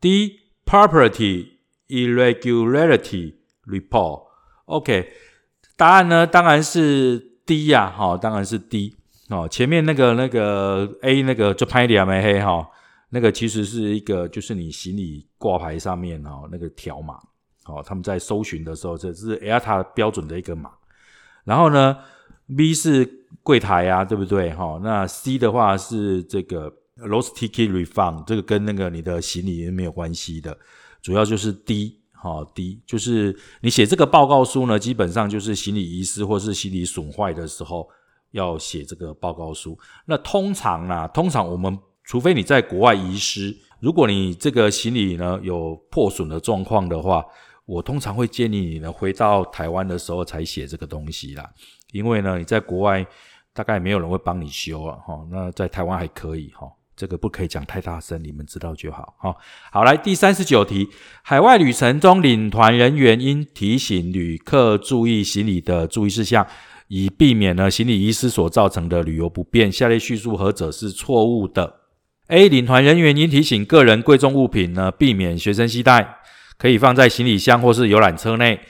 D property irregularity report OK 答案呢当然是 D 呀，哈，当然是 D 哦。前面那个那个 A 那个就拍点没黑哈，那个其实是一个就是你行李挂牌上面哦那个条码哦，他们在搜寻的时候这是 a i t a 标准的一个码，然后呢 B 是。柜台啊，对不对？哈，那 C 的话是这个 lost ticket refund，这个跟那个你的行李没有关系的，主要就是 D 哈，D 就是你写这个报告书呢，基本上就是行李遗失或是行李损坏的时候要写这个报告书。那通常呢，通常我们除非你在国外遗失，如果你这个行李呢有破损的状况的话，我通常会建议你呢回到台湾的时候才写这个东西啦，因为呢你在国外大概没有人会帮你修啊哈，那在台湾还可以哈。这个不可以讲太大声，你们知道就好。好，好来第三十九题，海外旅程中，领团人员应提醒旅客注意行李的注意事项，以避免呢行李遗失所造成的旅游不便。下列叙述何者是错误的？A. 领团人员应提醒个人贵重物品呢，避免随身携带，可以放在行李箱或是游览车内。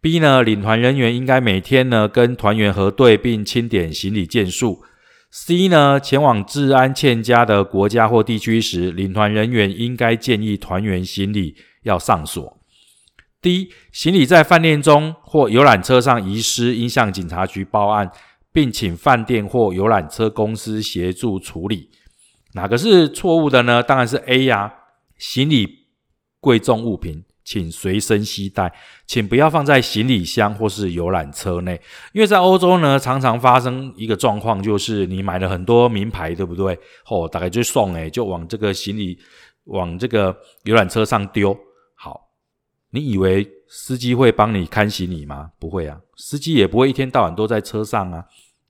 B. 呢，领团人员应该每天呢跟团员核对并清点行李件数。C 呢，前往治安欠佳的国家或地区时，领团人员应该建议团员行李要上锁。D 行李在饭店中或游览车上遗失，应向警察局报案，并请饭店或游览车公司协助处理。哪个是错误的呢？当然是 A 呀，行李贵重物品。请随身携带，请不要放在行李箱或是游览车内，因为在欧洲呢，常常发生一个状况，就是你买了很多名牌，对不对？哦，大概就送诶，就往这个行李往这个游览车上丢。好，你以为司机会帮你看行李吗？不会啊，司机也不会一天到晚都在车上啊，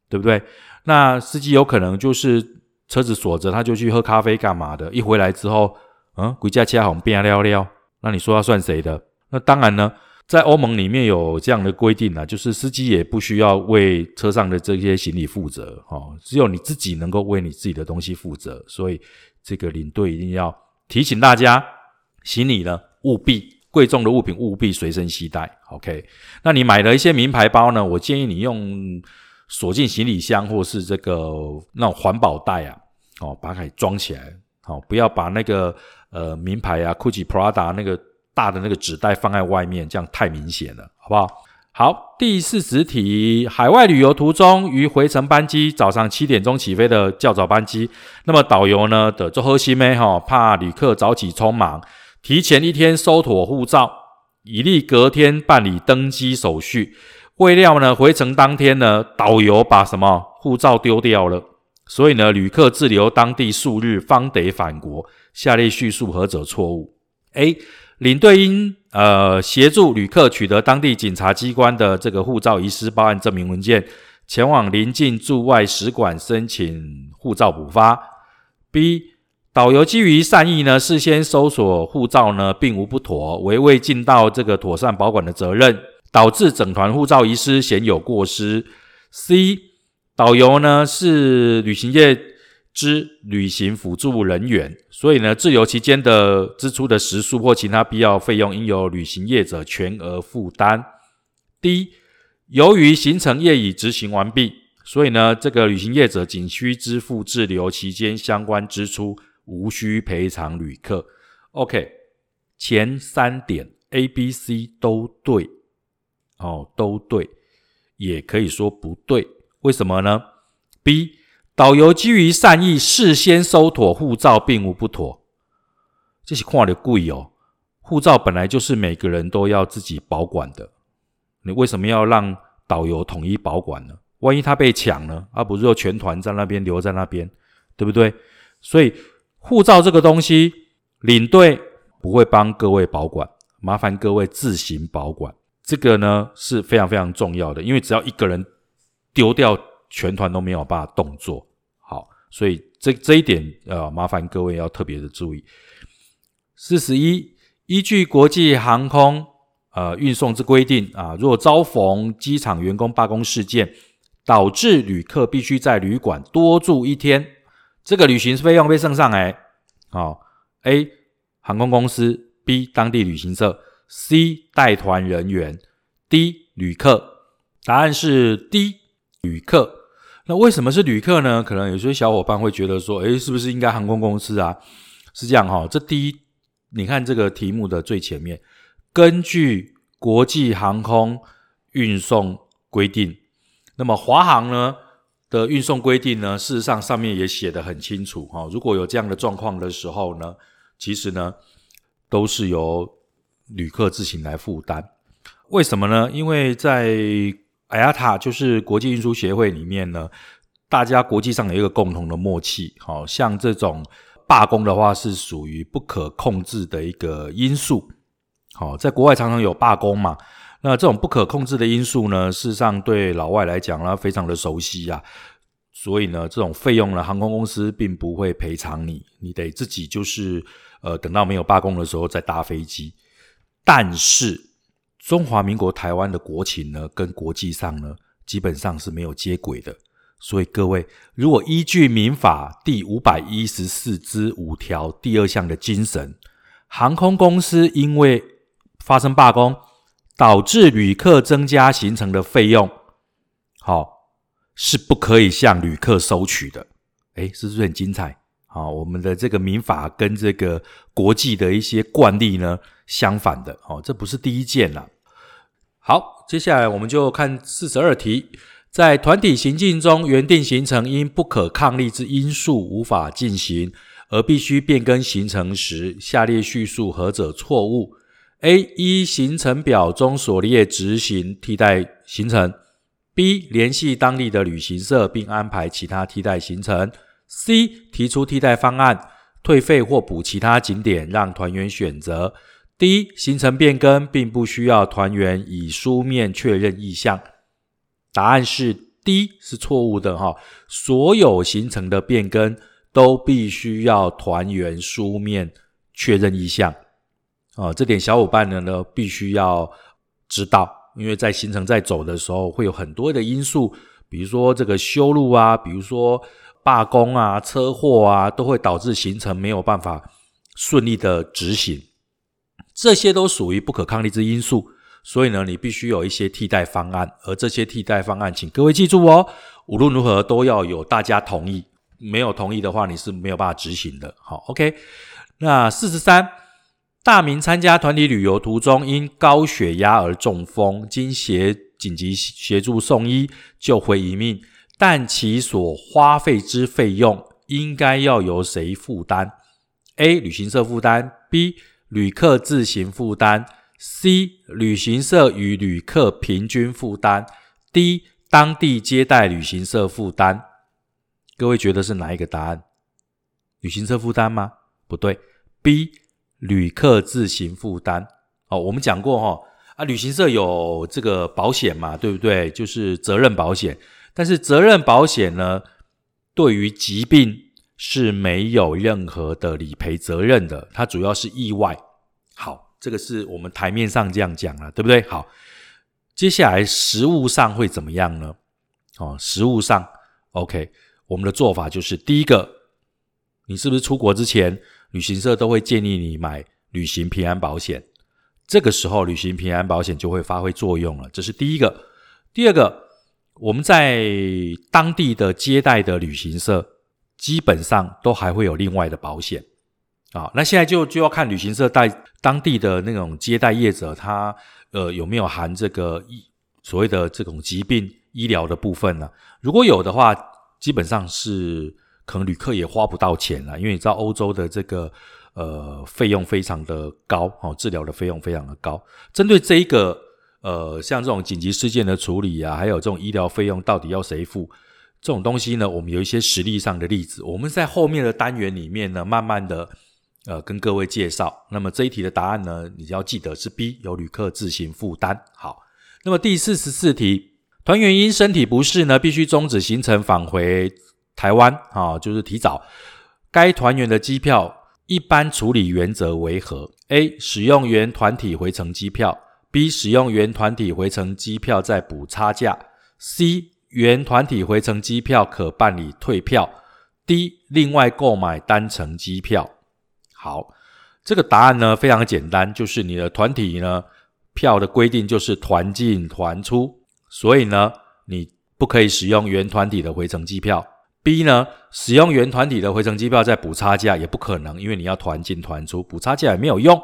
对不对？那司机有可能就是车子锁着，他就去喝咖啡干嘛的？一回来之后，嗯，回家切好变料料。那你说要算谁的？那当然呢，在欧盟里面有这样的规定啊，就是司机也不需要为车上的这些行李负责，哦，只有你自己能够为你自己的东西负责。所以这个领队一定要提醒大家，行李呢务必贵重的物品务必随身携带。OK，那你买了一些名牌包呢，我建议你用锁进行李箱或是这个那种环保袋啊，哦，把它给装起来，好，不要把那个。呃，名牌啊，Gucci、Prada 那个大的那个纸袋放在外面，这样太明显了，好不好？好，第四十题，海外旅游途中，于回程班机早上七点钟起飞的较早班机，那么导游呢的做核心咩哈，怕旅客早起匆忙，提前一天收妥护照，以利隔天办理登机手续。未料呢，回程当天呢，导游把什么护照丢掉了，所以呢，旅客滞留当地数日方得返国。下列叙述何者错误？A. 领队应呃协助旅客取得当地警察机关的这个护照遗失报案证明文件，前往邻近驻外使馆申请护照补发。B. 导游基于善意呢，事先搜索护照呢，并无不妥，为未尽到这个妥善保管的责任，导致整团护照遗失，显有过失。C. 导游呢是旅行业。之旅行辅助人员，所以呢，滞留期间的支出的食宿或其他必要费用，应由旅行业者全额负担。第一由于行程业已执行完毕，所以呢，这个旅行业者仅需支付滞留期间相关支出，无需赔偿旅客。OK，前三点 A、B、C 都对，哦，都对，也可以说不对，为什么呢？B。导游基于善意，事先收妥护照，并无不妥。这是看的贵哦。护照本来就是每个人都要自己保管的，你为什么要让导游统一保管呢？万一他被抢呢？而不是说全团在那边留在那边，对不对？所以护照这个东西，领队不会帮各位保管，麻烦各位自行保管。这个呢是非常非常重要的，因为只要一个人丢掉。全团都没有办法动作，好，所以这这一点呃，麻烦各位要特别的注意。四十一，依据国际航空呃运送之规定啊，若遭逢机场员工罢工事件，导致旅客必须在旅馆多住一天，这个旅行费用被剩上来，好，A 航空公司，B 当地旅行社，C 带团人员，D 旅客，答案是 D 旅客。那为什么是旅客呢？可能有些小伙伴会觉得说，诶，是不是应该航空公司啊？是这样哈。这第一，你看这个题目的最前面，根据国际航空运送规定，那么华航呢的运送规定呢，事实上上面也写得很清楚哈。如果有这样的状况的时候呢，其实呢都是由旅客自行来负担。为什么呢？因为在 IATA 就是国际运输协会里面呢，大家国际上有一个共同的默契，好像这种罢工的话是属于不可控制的一个因素。好，在国外常常有罢工嘛，那这种不可控制的因素呢，事实上对老外来讲呢，非常的熟悉呀。所以呢，这种费用呢，航空公司并不会赔偿你，你得自己就是呃，等到没有罢工的时候再搭飞机。但是中华民国台湾的国情呢，跟国际上呢，基本上是没有接轨的。所以各位，如果依据民法第五百一十四之五条第二项的精神，航空公司因为发生罢工，导致旅客增加行程的费用，好。是不可以向旅客收取的，诶，是不是很精彩？好，我们的这个民法跟这个国际的一些惯例呢相反的，哦，这不是第一件了。好，接下来我们就看四十二题，在团体行进中，原定行程因不可抗力之因素无法进行，而必须变更行程时，下列叙述何者错误？A. 依行程表中所列执行替代行程。B 联系当地的旅行社，并安排其他替代行程。C 提出替代方案，退费或补其他景点，让团员选择。第一行程变更并不需要团员以书面确认意向。答案是 D 是错误的哈，所有行程的变更都必须要团员书面确认意向。啊，这点小伙伴呢呢必须要知道。因为在行程在走的时候，会有很多的因素，比如说这个修路啊，比如说罢工啊、车祸啊，都会导致行程没有办法顺利的执行，这些都属于不可抗力之因素。所以呢，你必须有一些替代方案，而这些替代方案，请各位记住哦，无论如何都要有大家同意，没有同意的话，你是没有办法执行的。好，OK，那四十三。大明参加团体旅游途中因高血压而中风，经协紧急协助送医救回一命，但其所花费之费用应该要由谁负担？A. 旅行社负担；B. 旅客自行负担；C. 旅行社与旅客平均负担；D. 当地接待旅行社负担。各位觉得是哪一个答案？旅行社负担吗？不对，B。旅客自行负担，哦，我们讲过哈，啊，旅行社有这个保险嘛，对不对？就是责任保险，但是责任保险呢，对于疾病是没有任何的理赔责任的，它主要是意外。好，这个是我们台面上这样讲了，对不对？好，接下来实物上会怎么样呢？哦，实物上，OK，我们的做法就是第一个，你是不是出国之前？旅行社都会建议你买旅行平安保险，这个时候旅行平安保险就会发挥作用了。这是第一个。第二个，我们在当地的接待的旅行社基本上都还会有另外的保险啊。那现在就就要看旅行社带当地的那种接待业者，他呃有没有含这个医所谓的这种疾病医疗的部分呢？如果有的话，基本上是。可能旅客也花不到钱了，因为你知道欧洲的这个呃费用非常的高哦，治疗的费用非常的高。针对这一个呃像这种紧急事件的处理啊，还有这种医疗费用到底要谁付？这种东西呢，我们有一些实例上的例子，我们在后面的单元里面呢，慢慢的呃跟各位介绍。那么这一题的答案呢，你要记得是 B，由旅客自行负担。好，那么第四十四题，团员因身体不适呢，必须终止行程返回。台湾啊，就是提早。该团员的机票一般处理原则为何？A. 使用原团体回程机票；B. 使用原团体回程机票再补差价；C. 原团体回程机票可办理退票；D. 另外购买单程机票。好，这个答案呢非常简单，就是你的团体呢票的规定就是团进团出，所以呢你不可以使用原团体的回程机票。B 呢？使用原团体的回程机票再补差价也不可能，因为你要团进团出，补差价也没有用。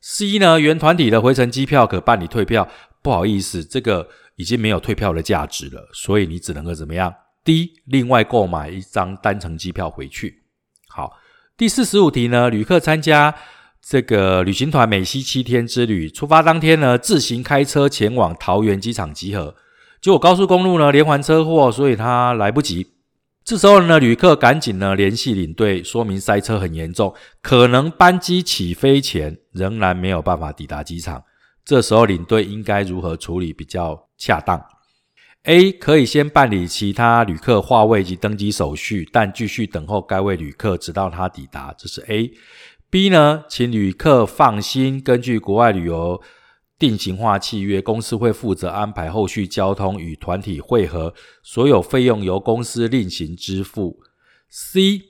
C 呢？原团体的回程机票可办理退票，不好意思，这个已经没有退票的价值了，所以你只能够怎么样？D 另外购买一张单程机票回去。好，第四十五题呢？旅客参加这个旅行团美西七天之旅出发当天呢，自行开车前往桃园机场集合。结果高速公路呢连环车祸，所以他来不及。这时候呢，旅客赶紧呢联系领队，说明塞车很严重，可能班机起飞前仍然没有办法抵达机场。这时候领队应该如何处理比较恰当？A 可以先办理其他旅客划位及登机手续，但继续等候该位旅客直到他抵达。这是 A。B 呢，请旅客放心，根据国外旅游。定型化契约，公司会负责安排后续交通与团体会合，所有费用由公司另行支付。C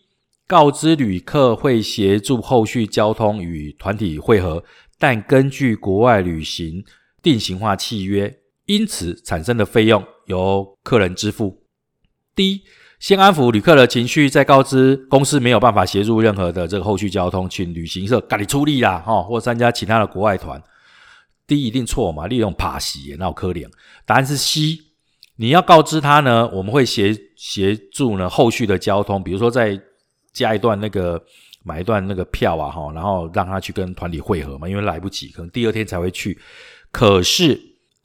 告知旅客会协助后续交通与团体会合，但根据国外旅行定型化契约，因此产生的费用由客人支付。D 先安抚旅客的情绪，再告知公司没有办法协助任何的这个后续交通，请旅行社赶紧出力啦，哈，或参加其他的国外团。D 一一定错嘛？利用爬西，那可怜。答案是 C。你要告知他呢，我们会协协助呢后续的交通，比如说再加一段那个买一段那个票啊，哈，然后让他去跟团体会合嘛，因为来不及，可能第二天才会去。可是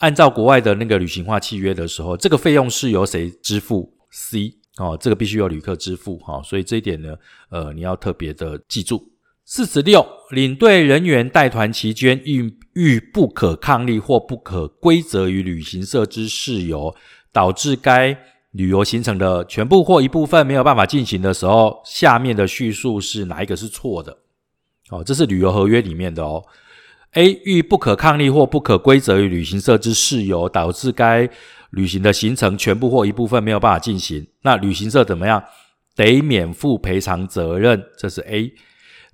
按照国外的那个旅行化契约的时候，这个费用是由谁支付？C 哦，这个必须由旅客支付哈，所以这一点呢，呃，你要特别的记住。四十六，领队人员带团期间遇遇不可抗力或不可归责于旅行社之事由，导致该旅游行程的全部或一部分没有办法进行的时候，下面的叙述是哪一个是错的？哦，这是旅游合约里面的哦。A 遇不可抗力或不可归责于旅行社之事由，导致该旅行的行程全部或一部分没有办法进行，那旅行社怎么样？得免负赔偿责任，这是 A。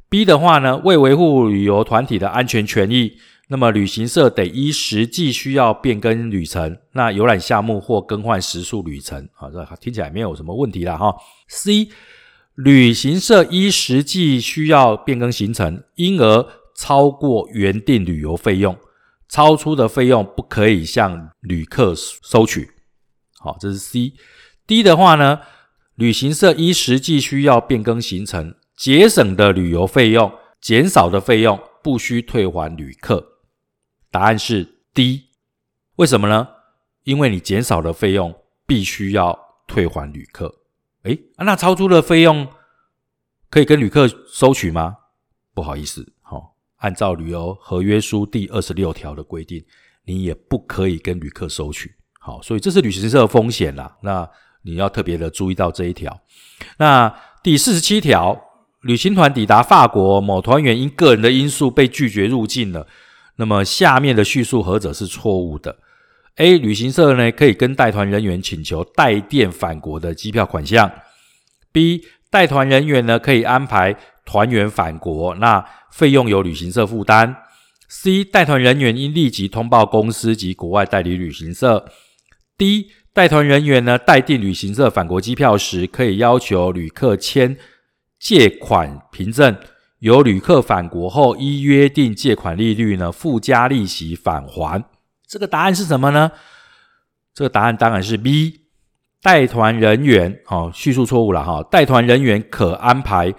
B 的话呢，为维护旅游团体的安全权益，那么旅行社得依实际需要变更旅程，那游览项目或更换时速旅程，好，这听起来没有什么问题了哈。C 旅行社依实际需要变更行程，因而超过原定旅游费用，超出的费用不可以向旅客收取。好，这是 C。D 的话呢，旅行社依实际需要变更行程。节省的旅游费用，减少的费用不需退还旅客。答案是 D。为什么呢？因为你减少的费用必须要退还旅客。诶，那超出的费用可以跟旅客收取吗？不好意思，按照旅游合约书第二十六条的规定，你也不可以跟旅客收取。好，所以这是旅行社风险啦。那你要特别的注意到这一条。那第四十七条。旅行团抵达法国，某团员因个人的因素被拒绝入境了。那么下面的叙述何者是错误的？A. 旅行社呢可以跟带团人员请求代垫返国的机票款项。B. 带团人员呢可以安排团员返国，那费用由旅行社负担。C. 带团人员应立即通报公司及国外代理旅行社。D. 带团人员呢代订旅行社返国机票时，可以要求旅客签。借款凭证由旅客返国后依约定借款利率呢附加利息返还。这个答案是什么呢？这个答案当然是 B。带团人员哦，叙述错误了哈。带团人员可安排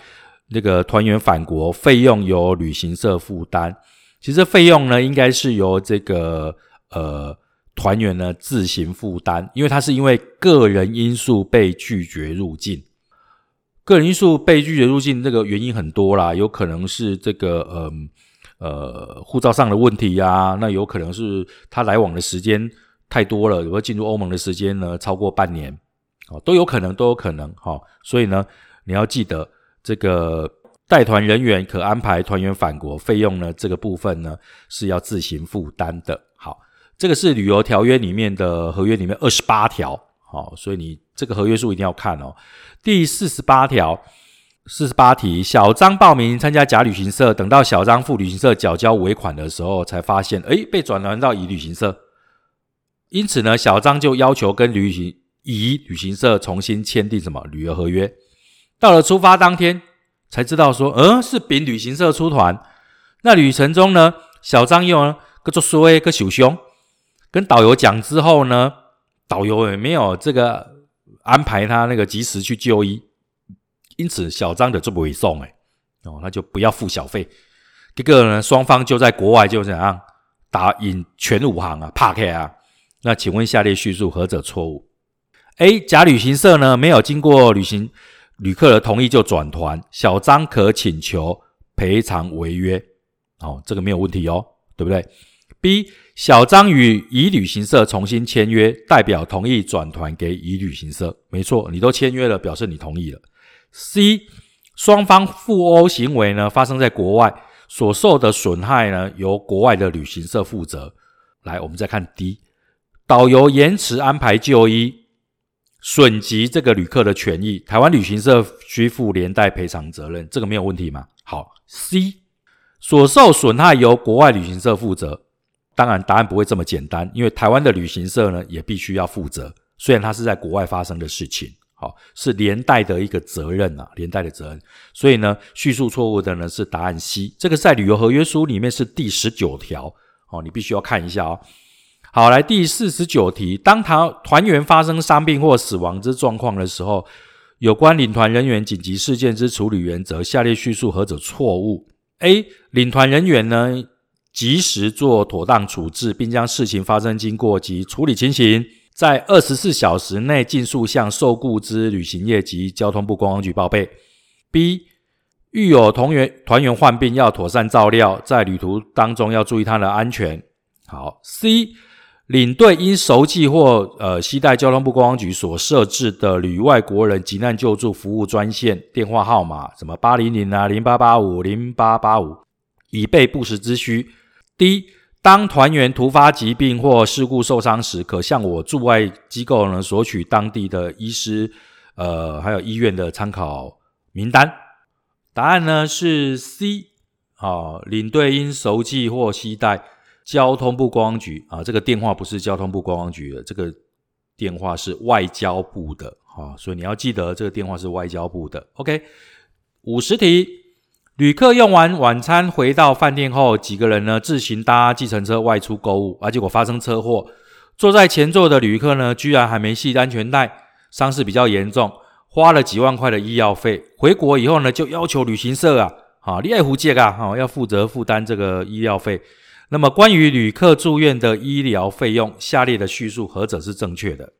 那个团员返国，费用由旅行社负担。其实费用呢，应该是由这个呃团员呢自行负担，因为他是因为个人因素被拒绝入境。个人因素被拒绝入境，这个原因很多啦，有可能是这个呃呃护照上的问题呀，那有可能是他来往的时间太多了，有个进入欧盟的时间呢超过半年，哦都有可能都有可能哈，所以呢你要记得这个带团人员可安排团员返国费用呢这个部分呢是要自行负担的。好，这个是旅游条约里面的合约里面二十八条。好，所以你这个合约书一定要看哦。第四十八条，四十八题，小张报名参加假旅行社，等到小张赴旅行社缴交尾款的时候，才发现，哎，被转到乙旅行社。因此呢，小张就要求跟旅行乙旅行社重新签订什么旅游合约。到了出发当天，才知道说，嗯，是丙旅行社出团。那旅程中呢，小张用个做说个小熊，跟导游讲之后呢。导游也没有这个安排他那个及时去就医，因此小张的就不会送哎，哦，那就不要付小费，这个呢，双方就在国外就怎样打引全武行啊，怕开啊。那请问下列叙述何者错误？A. 甲旅行社呢没有经过旅行旅客的同意就转团，小张可请求赔偿违约。哦，这个没有问题哦，对不对？B. 小张与乙旅行社重新签约，代表同意转团给乙旅行社。没错，你都签约了，表示你同意了。C. 双方互殴行为呢发生在国外，所受的损害呢由国外的旅行社负责。来，我们再看 D. 导游延迟安排就医，损及这个旅客的权益，台湾旅行社需负连带赔偿责任，这个没有问题吗？好，C 所受损害由国外旅行社负责，当然答案不会这么简单，因为台湾的旅行社呢也必须要负责，虽然它是在国外发生的事情，好是连带的一个责任啊，连带的责任，所以呢叙述错误的呢是答案 C，这个在旅游合约书里面是第十九条，哦，你必须要看一下哦。好，来第四十九题：当团团员发生伤病或死亡之状况的时候，有关领团人员紧急事件之处理原则，下列叙述何者错误？A. 领团人员呢，及时做妥当处置，并将事情发生经过及处理情形，在二十四小时内尽速向受雇之旅行业及交通部观光局报备。B. 遇有同员团员患病，要妥善照料，在旅途当中要注意他的安全。好，C. 领队因熟记或呃携带交通部观光局所设置的旅外国人急难救助服务专线电话号码，什么八零零啊零八八五零八八五，以备不时之需。第一，当团员突发疾病或事故受伤时，可向我驻外机构呢索取当地的医师，呃，还有医院的参考名单。答案呢是 C，啊，领队因熟记或携带。交通部观光局啊，这个电话不是交通部观光局的，这个电话是外交部的啊，所以你要记得这个电话是外交部的。OK，五十题，旅客用完晚餐回到饭店后，几个人呢自行搭计程车外出购物，而结果发生车祸，坐在前座的旅客呢居然还没系安全带，伤势比较严重，花了几万块的医药费，回国以后呢就要求旅行社啊，啊，你爱胡借啊，要负责负担这个医疗费。那么，关于旅客住院的医疗费用，下列的叙述何者是正确的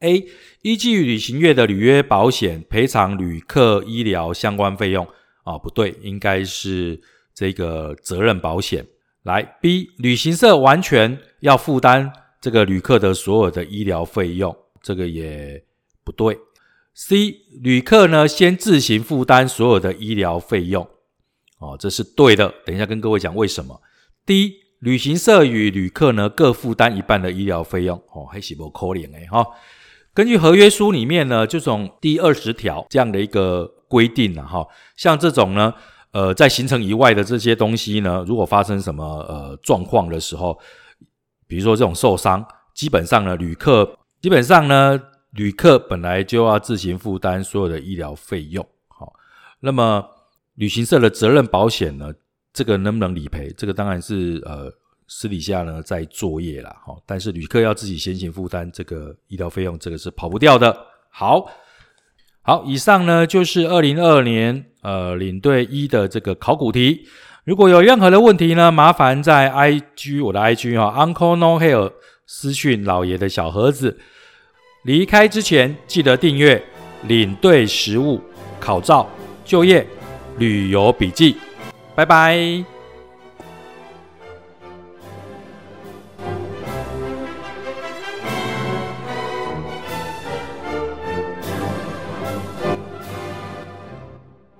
？A. 依据旅行业的履约保险赔偿旅客医疗相关费用啊，不对，应该是这个责任保险。来，B. 旅行社完全要负担这个旅客的所有的医疗费用，这个也不对。C. 旅客呢先自行负担所有的医疗费用，哦，这是对的。等一下跟各位讲为什么。第一，旅行社与旅客呢各负担一半的医疗费用，哦，还是不可怜诶哈。根据合约书里面呢，这种第二十条这样的一个规定呢，哈，像这种呢，呃，在行程以外的这些东西呢，如果发生什么呃状况的时候，比如说这种受伤，基本上呢，旅客基本上呢，旅客本来就要自行负担所有的医疗费用，好，那么旅行社的责任保险呢？这个能不能理赔？这个当然是呃私底下呢在作业啦，哈。但是旅客要自己先行负担这个医疗费用，这个是跑不掉的。好，好，以上呢就是二零二二年呃领队一的这个考古题。如果有任何的问题呢，麻烦在 I G 我的 I G 哈，Uncle No Hair 私讯老爷的小盒子。离开之前记得订阅领队实务考照就业旅游笔记。拜拜。